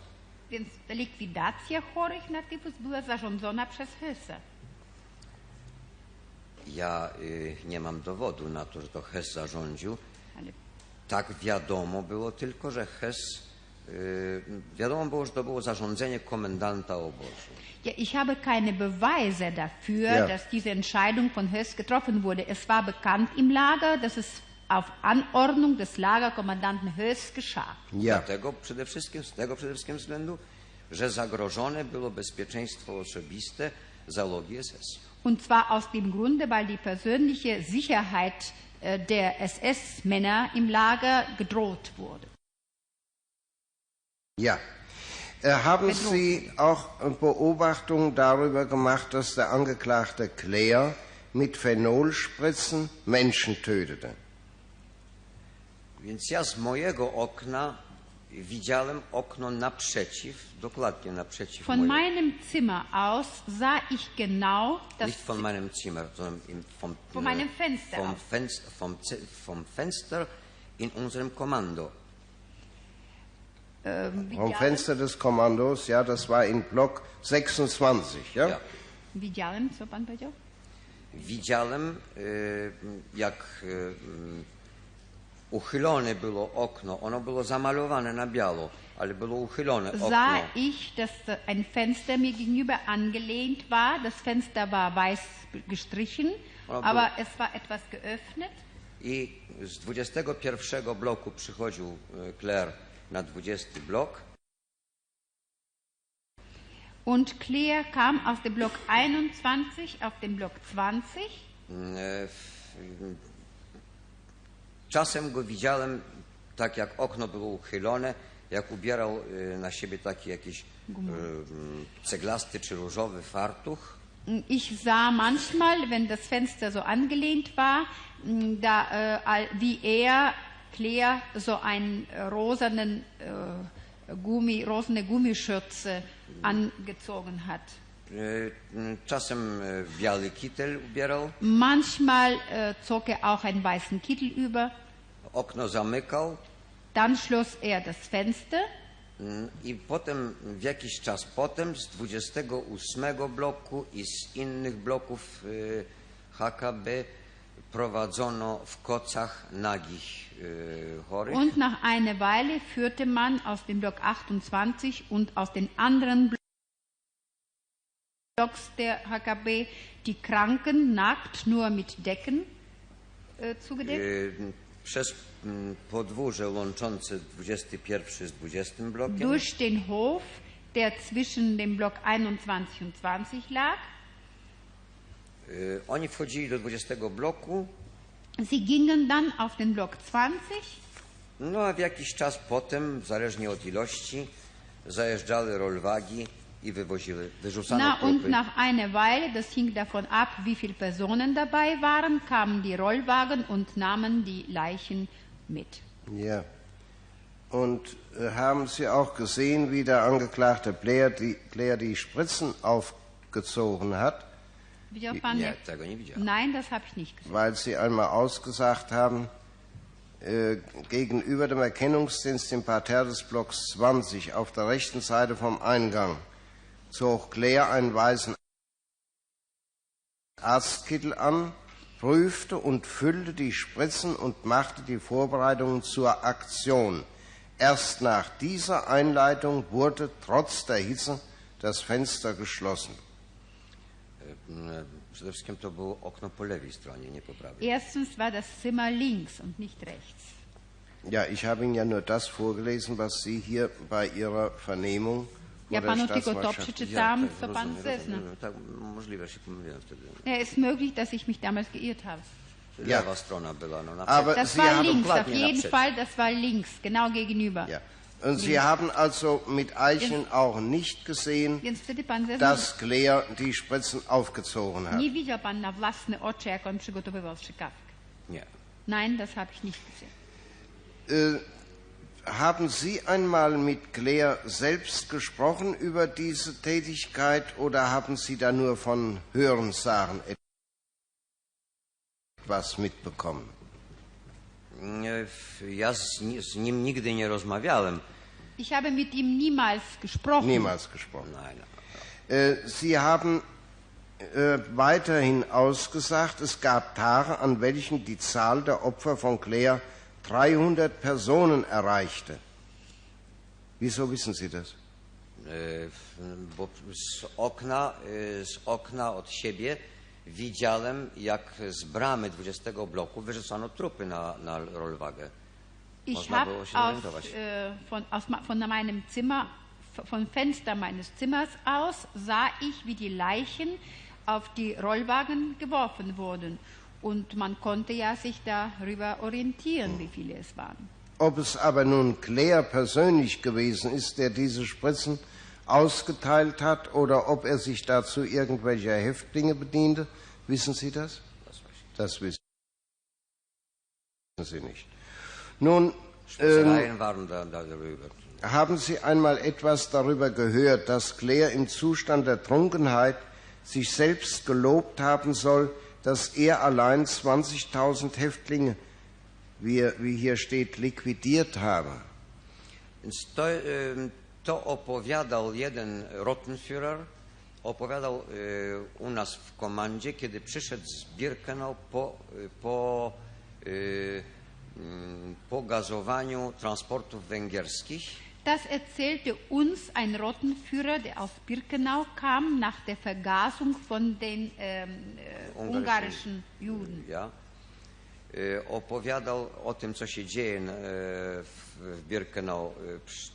Więc likwidacja chorych na tyfus była zarządzona przez Hössa. Ja y, nie mam dowodu na to, że to Hess zarządził. Ale Tak wiadomo było tylko, że Hess, wiadomo było, że to było zarządzenie komendanta obozu. Ja, ich habe keine Beweise dafür, Ja. dass diese Entscheidung von Höss getroffen wurde. Es war bekannt im Lager, dass es auf Anordnung des Lagerkommandanten Höss geschah. Ja. Dlatego przede wszystkim, z tego przede wszystkim względu, że zagrożone było bezpieczeństwo osobiste załogi SS. Und zwar aus dem Grunde, weil die persönliche Sicherheit äh, der SS-Männer im Lager gedroht wurde. Ja. Äh, Haben. Sie auch Beobachtungen darüber gemacht, dass der Angeklagte Claire mit Phenolspritzen Menschen tötete? Więc ja z mojego okna widziałem okno naprzeciw, dokładnie naprzeciw Von mojego, meinem Zimmer aus sah ich genau das nicht von meinem Zimmer, sondern im, vom, Von meinem Fenster vom, aus. Fenster, vom, vom Fenster in unserem Kommando. Vom Fenster des Kommandos, ja, das war in Block 26, ja? Ja. widziałem, co pan powiedział? Widziałem, y, jak y, uchylone było okno. Ono było zamalowane na biało, ale było uchylone okno. sah ich, dass ein Fenster mir gegenüber angelehnt war. Das Fenster war weiß gestrichen, Aber- es war etwas geöffnet. I z 21 bloku przychodził y, Claire na 20 blok. Und Claire kam aus dem Block 21 auf den Block 20. E, w- Czasem go widziałem, tak jak okno było uchylone, jak ubierał e, na siebie taki jakiś e, m, ceglasty czy różowy fartuch. Ich sah manchmal, wenn das Fenster so angelehnt war, da, wie er, Claire, so einen äh, rosanen äh, Gummi, rosane Gummischürze angezogen hat. E, m, Czasem biały kitel ubierał, Manchmal äh, zog er auch einen weißen Kittel über. okno zamykał Dann schloss er das Fenster m, i potem, w jakiś czas potem, z 28 bloku i z innych bloków HKB prowadzono w kocach nagich e, chorych. und nach einer Weile führte man aus dem Block 28 und aus den anderen Blocks der HKB die Kranken nackt nur mit Decken äh, zugedeckt. Y, przez podwórze łączące 21 z 20 blokiem durch den Hof, der zwischen dem Block 21 und 20 lag. Oni wchodzili do 20 bloku, Sie gingen dann auf den Block 20 no a w jakiś czas potem, zależnie od ilości, zajeżdżały rolwagi i wywoziły, wyrzucano Na, und trupy. nach einer Weile, das hing davon ab, wie viele Personen dabei waren, kamen die Rollwagen und nahmen die Leichen mit. Ja. Und äh, haben Sie auch gesehen, wie der Angeklagte Blair die, Blair die Spritzen aufgezogen hat, Widział pan, Nie, jak- tego nie widziałem. Nein, das habe ich nicht gesehen. weil Sie einmal ausgesagt haben, äh, gegenüber dem Erkennungsdienst im Parterre des Blocks 20 auf der rechten Seite vom Eingang zog Claire einen weißen Arztkittel an, prüfte und füllte die Spritzen und machte die Vorbereitungen zur Aktion. Erst nach dieser Einleitung wurde trotz der Hitze das Fenster geschlossen. Przede wszystkim to było okno po lewej stronie, nie po prawej. Erstens war das Zimmer links und nicht rechts. Ja, ich habe Ihnen ja nur das vorgelesen, was Sie hier bei Ihrer Vernehmung Ja panu tylko to przeczytałam, co pan rozumiem. Tak, możliwe, się pomyliłem wtedy. Ja, ist möglich, dass ich mich damals geirrt habe. Ja. Lewa strona była, no na Aber Das Sie war haben links, auf jeden. Fall, das war links, genau gegenüber. Ja. Und Sie haben also mit Eichen auch nicht gesehen, dass Claire die Spritzen aufgezogen hat. nie widział pan na własne oczy, jak on przygotowywał strzykawkę. Nie. Nein, das habe ich nicht gesehen. Äh, haben Sie einmal mit Claire selbst gesprochen über diese Tätigkeit oder haben Sie da nur von Hörensagen etwas mitbekommen? Ja z, z nim nigdy nie rozmawiałem. Ich habe mit ihm niemals gesprochen. Niemals gesprochen. Nein, Äh, Sie haben äh, weiterhin ausgesagt, es gab Tage, an welchen die Zahl der Opfer von Claire 300 Personen erreichte. Wieso wissen Sie das? F- bo z okna, z okna od siebie widziałem, jak z bramy 20 bloku wyrzucano trupy na, na Rollwagę. Ich habe äh, von, aus, ma- von meinem Zimmer, vom Fenster meines Zimmers aus, sah ich, wie die Leichen auf die Rollwagen geworfen wurden. Und man konnte ja sich darüber orientieren, wie viele es waren. Ob es aber nun Claire persönlich gewesen ist, der diese Spritzen ausgeteilt hat, oder ob er sich dazu irgendwelcher Häftlinge bediente, wissen Sie das? Das wissen Sie nicht. Nun, ähm, waren darüber. haben Sie einmal etwas darüber gehört, dass Claire im Zustand der Trunkenheit sich selbst gelobt haben soll, dass er allein 20.000 Häftlinge, wie, wie hier steht, liquidiert habe? To, em, to opowiadał jeden Rottenführer, opowiadał e, u nas w komandzie, kiedy przyszedł z Birkenau po, e, po, e, po gazowaniu transportów węgierskich. Das erzählte uns ein Rottenführer, der aus Birkenau kam, nach der Vergasung von den ähm, äh, Ungarischen- ungarischen Juden. Ja, opowiadał o tym, co się dzieje e, w, Birkenau e,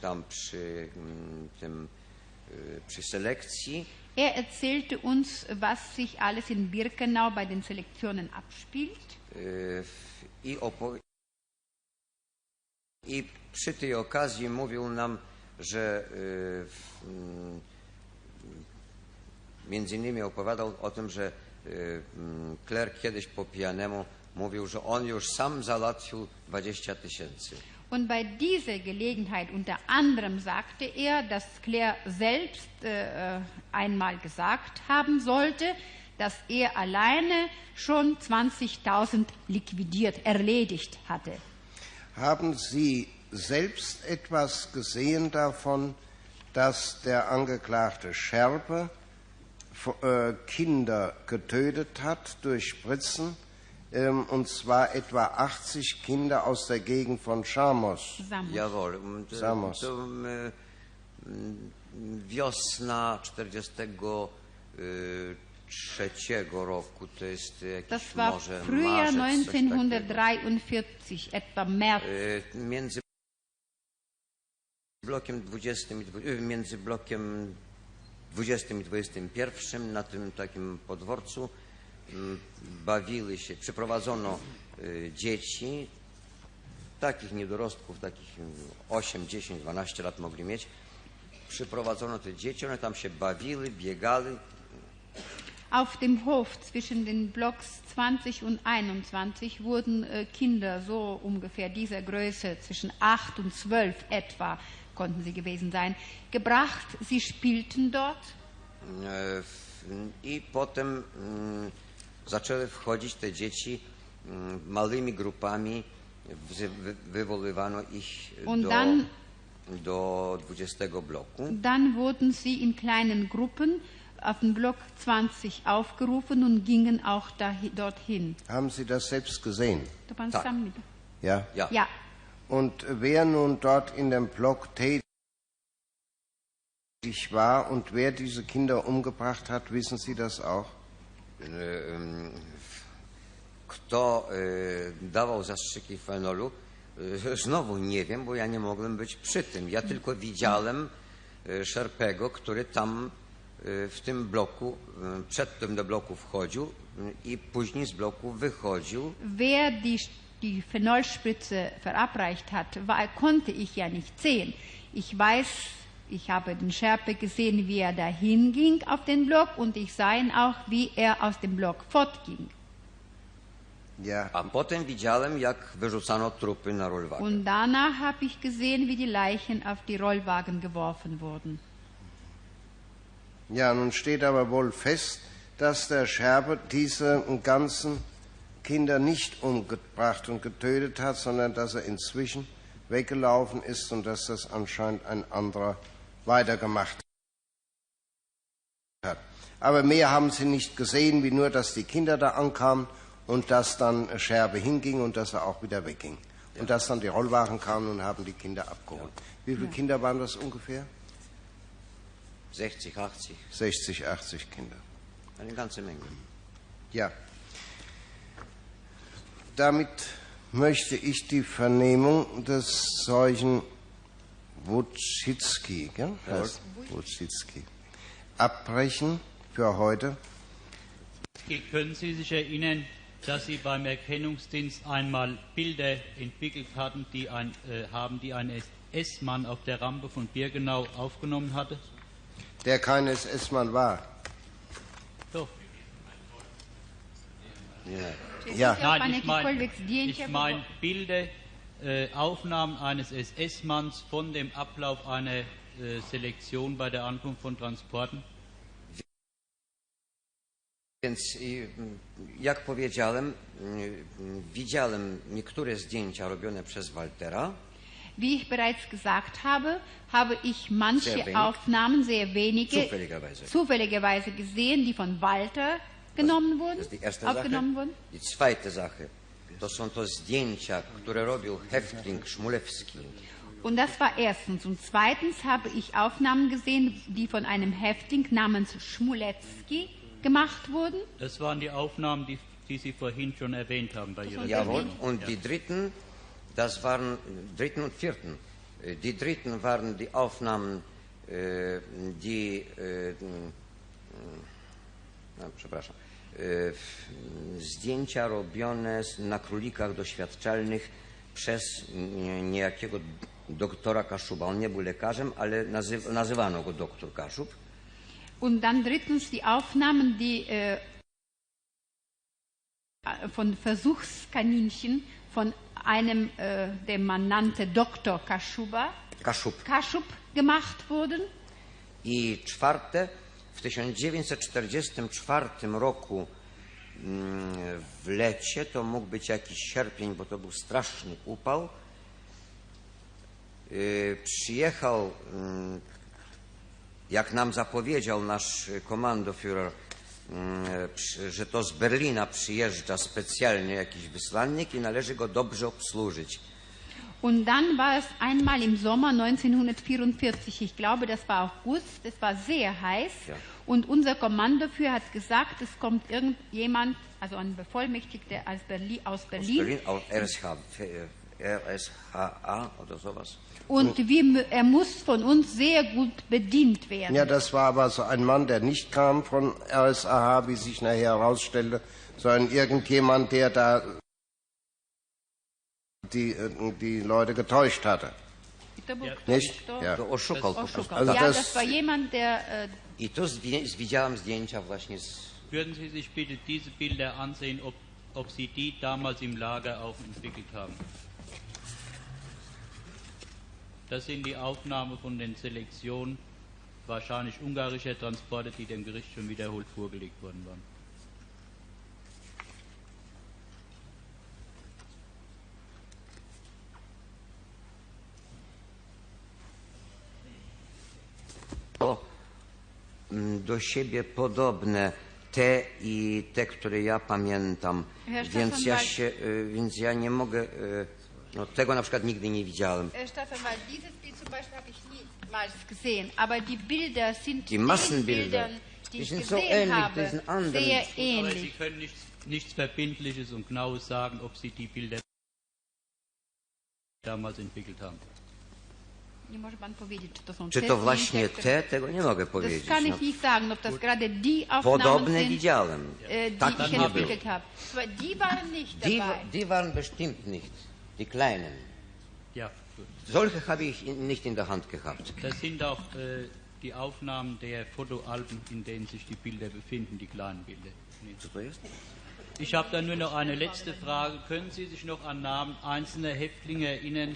tam przy mm, tym, e, przy selekcji. Er erzählte uns, was sich alles in Birkenau bei den Selektionen abspielt. I, I przy tej okazji mówił nam, że mm, między innymi opowiadał o tym, że mm, klerk kiedyś po pijanemu mówił, że on już sam załatwił 20 tysięcy. Und bei dieser Gelegenheit unter anderem sagte er, dass Claire selbst äh, äh, einmal gesagt haben sollte, dass er alleine schon 20.000 liquidiert, erledigt hatte. Haben Sie selbst etwas gesehen davon, dass der Angeklagte Scherbe äh, Kinder getötet hat durch Spritzen? Ähm, und zwar etwa 80 Kinder aus der Gegend von Samos. Samos. Jawohl. Und, äh, Samos. Zum, äh, wiosna 40 1943 roku, to jest jakiś das war może Frühjahr 1943, etwa März. E, między blokiem 20 i, e, między blokiem na tym takim podworcu mm, bawiły się, przyprowadzono e, dzieci, takich niedorostków, takich 8, 10, 12 lat mogli mieć. Przyprowadzono te dzieci, one tam się bawiły, biegały, Auf dem Hof zwischen den Blocks 20 und 21 wurden äh, Kinder so ungefähr dieser Größe, zwischen 8 und 12 etwa, konnten sie gewesen sein, gebracht. Sie spielten dort. W- I potem mm, zaczęły wchodzić te dzieci mm, małymi grupami, wzy- wy, wywoływano ich Und do, dann- do 20 bloku. Dann wurden sie in kleinen Gruppen auf den Block 20 aufgerufen und gingen auch dahi, dorthin. Haben Sie das selbst gesehen? Mi- Ja. Ja. Ja, Und wer nun dort in dem Block tätig war und wer diese Kinder umgebracht hat, wissen Sie das auch? E, ym, Kto y, dawał zastrzyki fenolu? Znowu nie wiem, bo ja nie mogłem być przy tym. Ja tylko widziałem y, Szerpego, który tam w tym bloku, przedtem do bloku wchodził i później z bloku wychodził. Wer die, die Phenolspritze verabreicht hat, war, konnte ich ja nicht sehen. Ich weiß, ich habe den Scherpe gesehen, wie er da hinging auf den Block und ich sah ihn auch, wie er aus dem Block fortging. Ja. A potem widziałem, jak wyrzucano trupy na rolwagen. Und danach habe ich gesehen, wie die Leichen auf die Rollwagen geworfen wurden. Ja, nun steht aber wohl fest, dass der Scherbe diese ganzen Kinder nicht umgebracht und getötet hat, sondern dass er inzwischen weggelaufen ist und dass das anscheinend ein anderer weitergemacht hat. Aber mehr haben sie nicht gesehen, wie nur, dass die Kinder da ankamen und dass dann Scherbe hinging und dass er auch wieder wegging. Und dass dann die Rollwagen kamen und haben die Kinder abgeholt. Wie viele Kinder waren das ungefähr? 60, 80, 60, 80 Kinder. eine ganze Menge. Ja. Damit möchte ich die Vernehmung des Zeugen Wojcicki, gell? Heißt Wojcicki, abbrechen für heute. Können Sie sich erinnern, dass Sie beim Erkennungsdienst einmal Bilder entwickelt hatten, die ein, äh, haben, die ein SS-Mann auf der Rampe von Birkenau aufgenommen hatte? Der kein SS-Mann war. Doch. Ja, Nein, ich meine ich mein Bilder, äh, Aufnahmen eines SS-Manns von dem Ablauf einer äh, Selektion bei der Ankunft von Transporten. Więc jak powiedziałem, widziałem niektóre zdjęcia robione przez Waltera. Wie ich bereits gesagt habe, habe ich manche Sehr wenig. Aufnahmen, sehr wenige, Zufälligerweise. zufälligerweise gesehen, die von Walter genommen To wurden, jest die erste aufgenommen Sache. wurden. I zweite Sache, to są to zdjęcia, które robił Häftling Szmulewski. Und das war erstens. Und zweitens habe ich Aufnahmen gesehen, die von einem Häftling namens Schmulecki gemacht wurden. Das waren die Aufnahmen, die, die Sie vorhin schon erwähnt haben bei Ihrer Jawohl. Und die dritten, das waren, dritten und vierten, äh, die dritten waren die Aufnahmen, äh, die, äh, no, przepraszam, e, zdjęcia robione na królikach doświadczalnych przez nie- niejakiego doktora Kaszuba. On nie był lekarzem, ale nazy nazywano go doktor Kaszub. Und dann drittens die Aufnahmen, die äh, von Versuchskaninchen von einem, äh, den man nannte Dr. Kaschuba, Kaszub. Kaschub gemacht wurden. I czwarte, w 1944 roku mm, w lecie, to mógł być jakiś sierpień, bo to był straszny upał, yy, przyjechał, mm, jak nam zapowiedział nasz komandoführer, że to z Berlina przyjeżdża specjalnie jakiś wysłannik i należy go dobrze obsłużyć. Und dann war es einmal im Sommer 1944, ich glaube, das war August, es war sehr heiß. Ja. Und unser Kommandoführer hat gesagt, es kommt irgendjemand, also ein Bevollmächtigter aus Berlin, aus Berlin Berlin, au- RSH, RSHA oder sowas. und wir, mü- er muss von uns sehr gut bedient werden. Ja, das war aber so ein Mann, der nicht kam von RSAH, wie sich nachher herausstellte, sondern irgendjemand, der da die, äh, die Leute getäuscht hatte. Nicht? Ja. Oszukał po prostu. Also ja, das- das war jemand, der äh, I zdjęcia właśnie z Würden Sie sich bitte diese Bilder ansehen, ob, ob Sie die damals im Lager auch entwickelt haben? Das sind die Aufnahmen von den Selektionen wahrscheinlich ungarischer Transporte, die dem Gericht schon wiederholt vorgelegt worden waren. to mm, do siebie podobne, te i te, które ja pamiętam. Herr Więc ja, się, więc ja nie mogę y, No, tego na przykład nigdy nie widziałem. Äh, Staatsanwalt, dieses Bild zum Beispiel habe ich niemals gesehen, aber die Bilder sind Die den Massenbilder, Bildern, die, die ich sind so gesehen ähnlich habe, diesen anderen. sehr Aber Sie ähnlich. können nichts, nichts Verbindliches und Genaues sagen, ob Sie die Bilder damals entwickelt haben. Nie może pan powiedzieć, czy to są Czy te to zdjęcia, właśnie które- te? Tego nie mogę Das powiedzieć. kann No, ich nicht sagen, ob das gerade die Aufnahmen podobne sind, widziałem. äh, die Tak ich nie było. entwickelt habe. Aber die waren nicht Die, dabei. die waren bestimmt nicht, die kleinen. Ja. Solche habe ich in- nicht in der Hand gehabt. Das sind auch äh, die Aufnahmen der Fotoalben, in denen sich die Bilder befinden, die kleinen Bilder. Ich habe dann nur noch eine letzte Frage. Können Sie sich noch an Namen einzelner Häftlinge erinnern,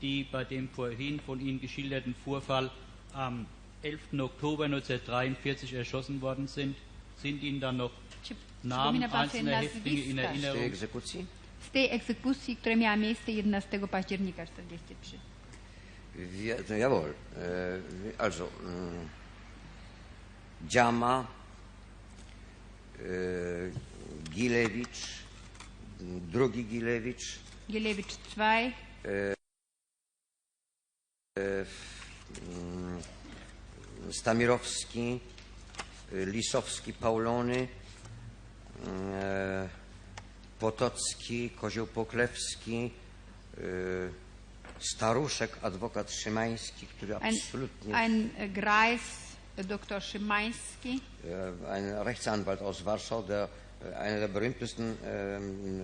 die bei dem vorhin von Ihnen geschilderten Vorfall am 11. Oktober 1943 erschossen worden sind? Sind Ihnen dann noch Namen einzelner Häftlinge in Erinnerung? Z tej egzekucji, która miała miejsce 11 października 1943? Ja, jawohl. Äh, also, mh, Dziama, äh, Gilewicz, drugi Gilewicz, Gielewicz 2, mm, Stamirowski, Lisowski, Paulony, e, Potocki, Kozioł Poklewski, y, Staruszek, adwokat Szymański, który ein, absolutnie, ein äh, Greis, äh, Dr. Szymański, äh, ein Rechtsanwalt aus Warschau, der, äh, einer der berühmtesten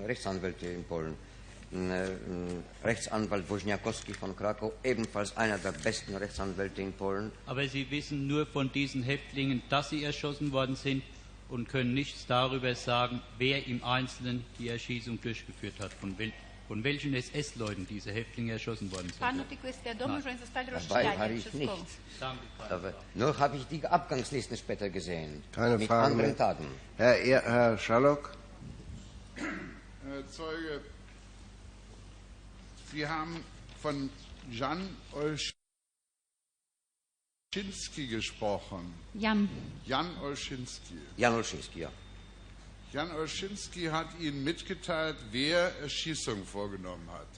Rechtsanwälte in Polen. Ein, ein Rechtsanwalt Woźniakowski von Krakau, ebenfalls einer der besten Rechtsanwälte in Polen. Aber Sie wissen nur von diesen Häftlingen, dass sie erschossen worden sind und können nichts darüber sagen, wer im Einzelnen die Erschießung durchgeführt hat, von, wel von welchen SS-Leuten diese Häftlinge erschossen worden sind. panu tylko jest wiadomo, że oni zostali Dabei war ich przez nicht. kogoś. Danke, Frau. Aber nur habe ich die Abgangslisten später gesehen. Keine mit Frage anderen mehr. Tagen. Herr, Er- Herr Schallock, Herr Zeuge, Sie haben von Jan Olszynski gesprochen. Jan, Jan Olszynski. Jan Olszyński, ja. Jan Olszynski hat Ihnen mitgeteilt, wer Erschießung vorgenommen hat.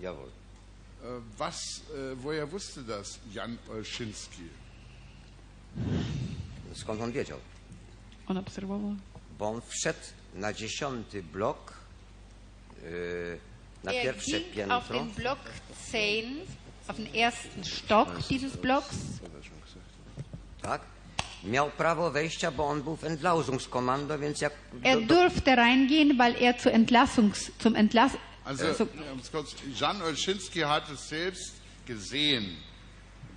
Jawohl. Äh, Was, äh, woher wusste das Jan Olszynski? Skąd on wiedział? on obserwował. Bo on wszedł na dziesiąty blok, na Er pierwsze ging auf piętro. den Block 10, auf den ersten Stock dieses Blocks. Tak? Miał prawo wejścia, bo on był w Entlausungskommando, więc jak... Er durfte reingehen, weil er zur Entlassungs, zum Entlass, Also, also, kurz, Jan Olszynski hat es selbst gesehen.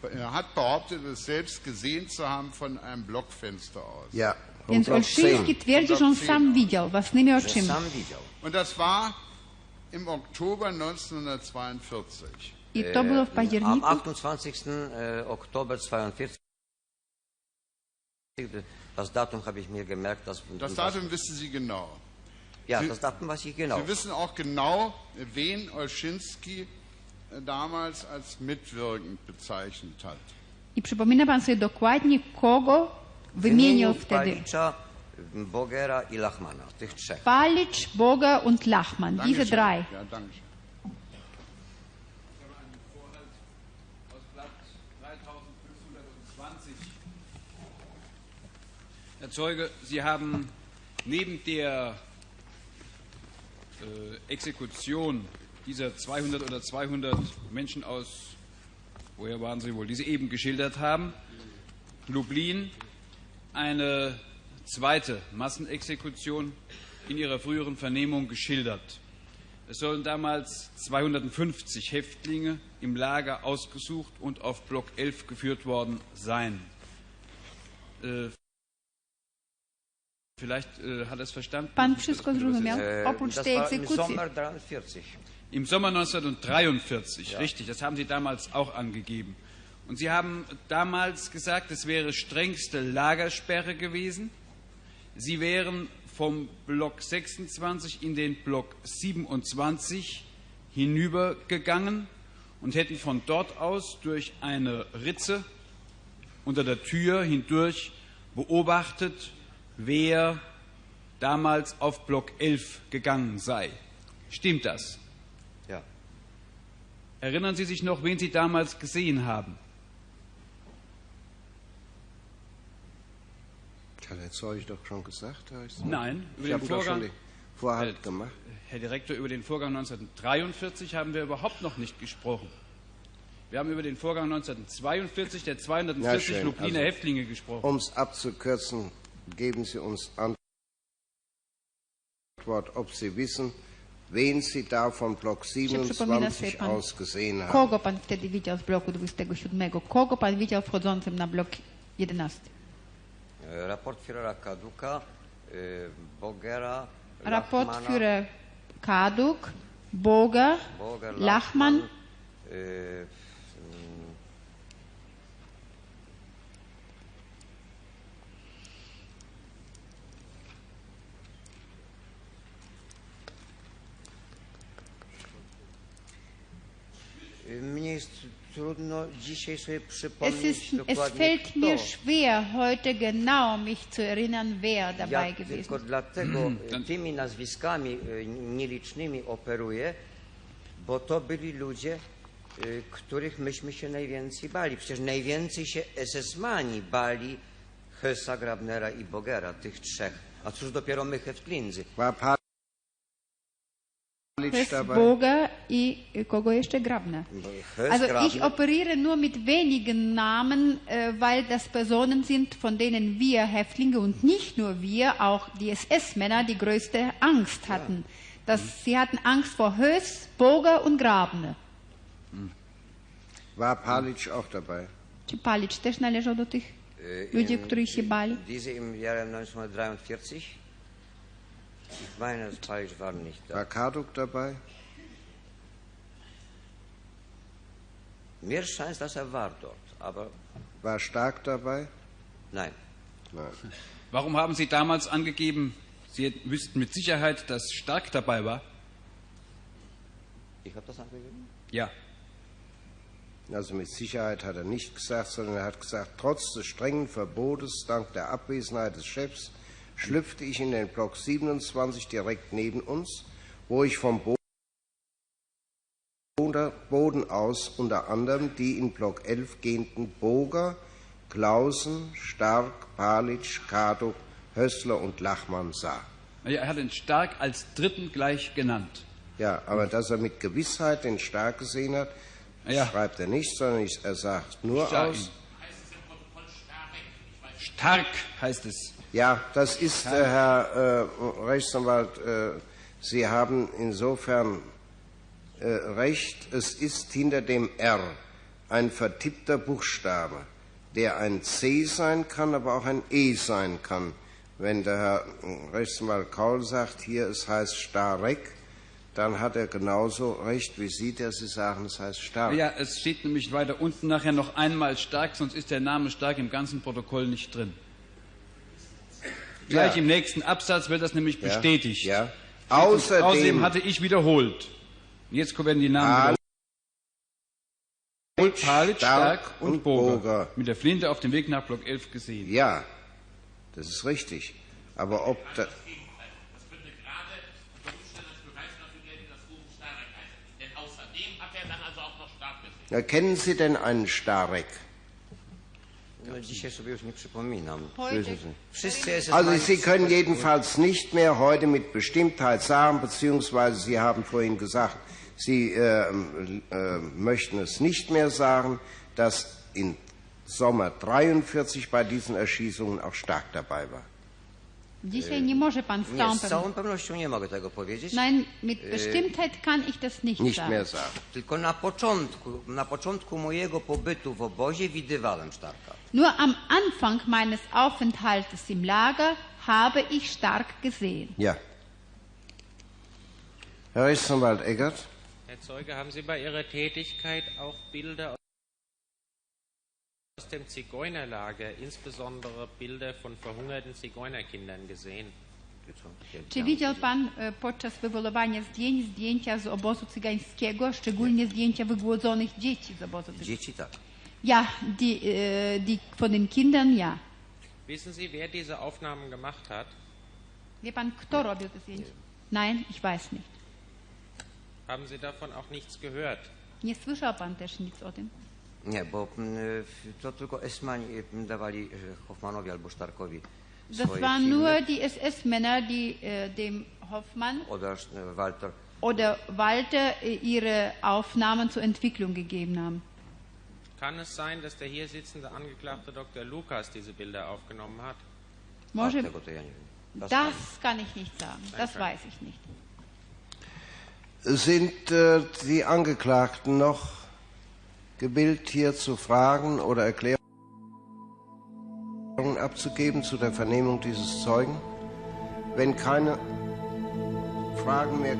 Er hat behauptet, es selbst gesehen zu haben von einem Blockfenster aus. ja, więc 10. twierdzi, że on sam widział własnymi oczyma. sam widział. Und das war im Oktober 1942. I to było w Am październiku 28. äh, Oktober 42. Das Datum habe ich mir gemerkt. Das, Das Datum wissen Sie genau. Ja, Sie- das Datum weiß ich genau. Sie wissen auch genau, wen Olszynski äh, damals als mitwirkend bezeichnet hat. i przypomina pan sobie dokładnie, kogo wymienił wtedy. Palicza, Bogera i Lachmana. Tych trzech. Palic, Boga und Lachmann, diese drei. Ja, danke schön. Herr Zeuge, Sie haben neben der äh, Exekution dieser 200 oder 200 Menschen aus, woher waren sie wohl, die Sie eben geschildert haben, Lublin, eine zweite Massenexekution in Ihrer früheren Vernehmung geschildert. Es sollen damals 250 Häftlinge im Lager ausgesucht und auf Block 11 geführt worden sein. Äh, vielleicht äh, hat er es verstanden. Pan Ich muss wszystko zrozumiał? Äh, Oprócz tej egzekucji. Sommer 43. Im Sommer 1943, richtig, das haben Sie damals auch angegeben. Und Sie haben damals gesagt, es wäre strengste Lagersperre gewesen. Sie wären vom Block 26 in den Block 27 hinübergegangen und hätten von dort aus durch eine Ritze unter der Tür hindurch beobachtet, wer damals auf Block 11 gegangen sei. Stimmt das? Ja. Erinnern Sie sich noch, wen Sie damals gesehen haben? Hat der Zeug doch schon gesagt? Herr? Nein, über Ich den habe Vorgang. den Vorhalt Äh, gemacht. Herr Direktor, über den Vorgang 1943 haben wir überhaupt noch nicht gesprochen. Wir haben über den Vorgang 1942 der Na 240 schön, Lubliner also- Häftlinge gesprochen. Um es abzukürzen, geben Sie uns Antwort, ob Sie wissen, wen Sie da von Block przypomina sobie 27 pan, aus gesehen haben. kogo pan wtedy widział z bloku 27? Kogo pan widział wchodzącym na blok 11? E, Raport Führera Kaduka, e, Bogera, Raport Lachmana, Führer Kaduk, Boga, Boger, Lachmann, e, mm, Mnie jest trudno dzisiaj sobie Es, przypomnieć ist, es dokładnie fällt kto. mir schwer, heute genau mich zu erinnern, wer dabei Ja gewesen tylko ist. dlatego e, tymi nazwiskami e, nielicznymi operuję, bo to byli ludzie, e, których myśmy się najwięcej bali. Przecież najwięcej się SS-mani bali Hessa, Grabnera i Bogera, tych trzech. A cóż dopiero my Heftlindzy. Dabei? Boga i kogo jeszcze? Grabner. Hess, Also ich operiere nur mit wenigen Namen, äh, weil das Personen sind, von denen wir Häftlinge und nicht nur wir, auch die SS-Männer die größte Angst hatten. Das, sie hatten Angst vor Höss, Boga und Grabner. War Palic auch dabei? Czy Palic też należał do tych e, ludzi, których się bali? Diese im Jahre 1943. Ich meine, das Palic war nicht da. War Karduk dabei? Mir scheint, dass er war dort, aber War Stark dabei? nein. Nein. Warum haben Sie damals angegeben, Sie wüssten mit Sicherheit, dass Stark dabei war? Ich habe das angegeben? Ja. Also mit Sicherheit hat er nicht gesagt, sondern er hat gesagt, trotz des strengen Verbotes, dank der Abwesenheit des Chefs, schlüpfte ich in den Block 27 direkt neben uns, wo ich vom Bo- Boden aus unter anderem die in Block 11 gehenden Boger, Klausen, Stark, Palic, Kaduk, Hössler und Lachmann sah. Er hat den Stark als Dritten gleich genannt. Ja, aber dass er mit Gewissheit den Stark gesehen hat, Ja. schreibt er nicht, sondern er sagt nur Ja, aus. Stark heißt es. Ja, das ist, äh, Herr äh, Rechtsanwalt, äh, Sie haben insofern äh, recht. Es ist hinter dem R ein vertippter Buchstabe, der ein C sein kann, aber auch ein E sein kann. Wenn der Herr äh, Rechtsanwalt Kaul sagt, hier es heißt Starek, dann hat er genauso recht wie Sie, der Sie sagen, es heißt Stark. Ja, es steht nämlich weiter unten nachher noch einmal Stark, sonst ist der Name Stark im ganzen Protokoll nicht drin. Gleich Ja. im nächsten Absatz wird das nämlich Ja, bestätigt. Ja. Außerdem, Außerdem hatte ich wiederholt. Und Jetzt werden die Namen wiederholt. Palic, Stark Stark und, und Boger. Boger. Mit der Flinte auf dem Weg nach Block 11 gesehen. ja, das ist richtig. Aber ob da, Das könnte gerade unter Umständen als Beweis dafür gelten, dass Ruben Starek heißt. Denn außerdem hat er dann also auch noch stark gesehen. Ja, kennen Sie denn einen Starek? No, dzisiaj sobie już nie przypominam. Heute. Wszyscy SS Also Sie können jedenfalls nicht mehr heute mit Bestimmtheit sagen, beziehungsweise Sie haben vorhin gesagt, Sie äh, äh, möchten es nicht mehr sagen, dass im Sommer 43 bei diesen Erschießungen auch Stark dabei war. Dzisiaj nie może pan z Nie, całą z pewnością. całą pewnością nie mogę tego powiedzieć. Nein, mit Bestimmtheit kann ich das nicht Nicht sagen. mehr sagen. Tylko na początku, na początku mojego pobytu w obozie widywałem Starka. Nur am Anfang meines Aufenthaltes im Lager habe ich stark gesehen. Ja. Herr Rechtsanwalt Eggert? Herr Zeuge, haben Sie bei Ihrer Tätigkeit auch Bilder aus dem Zigeunerlager, insbesondere Bilder von verhungerten Zigeunerkindern gesehen? Czy widział pan e, podczas wywolowania zdjęć zdjęcia z obozu cygańskiego, szczególnie zdjęcia wygłodzonych dzieci z obozu cygańskiego? Dzieci tak. Ja, die, die von den Kindern, ja. Wissen Sie, wer diese Aufnahmen gemacht hat? Wie pan, kto robił te zdjęcia? Nein, ich weiß nicht. Haben Sie davon auch nichts gehört? Nie słyszał pan też nic o tym? Nie, bo mm, to tylko Esmani dawali Hoffmanowi albo Starkowi Das swoje waren filmy. nur die SS-Männer, die äh, dem Hoffmann Oder Walter. oder Walter ihre Aufnahmen zur Entwicklung gegeben haben. Kann es sein, dass der hier sitzende Angeklagte Dr. Lukas diese Bilder aufgenommen hat? Może. Das das kann ich nicht sagen. Das weiß ich nicht. Sind äh, die Angeklagten noch gebildet, hier zu fragen oder Erklärungen abzugeben zu der Vernehmung dieses Zeugen? Wenn keine Fragen mehr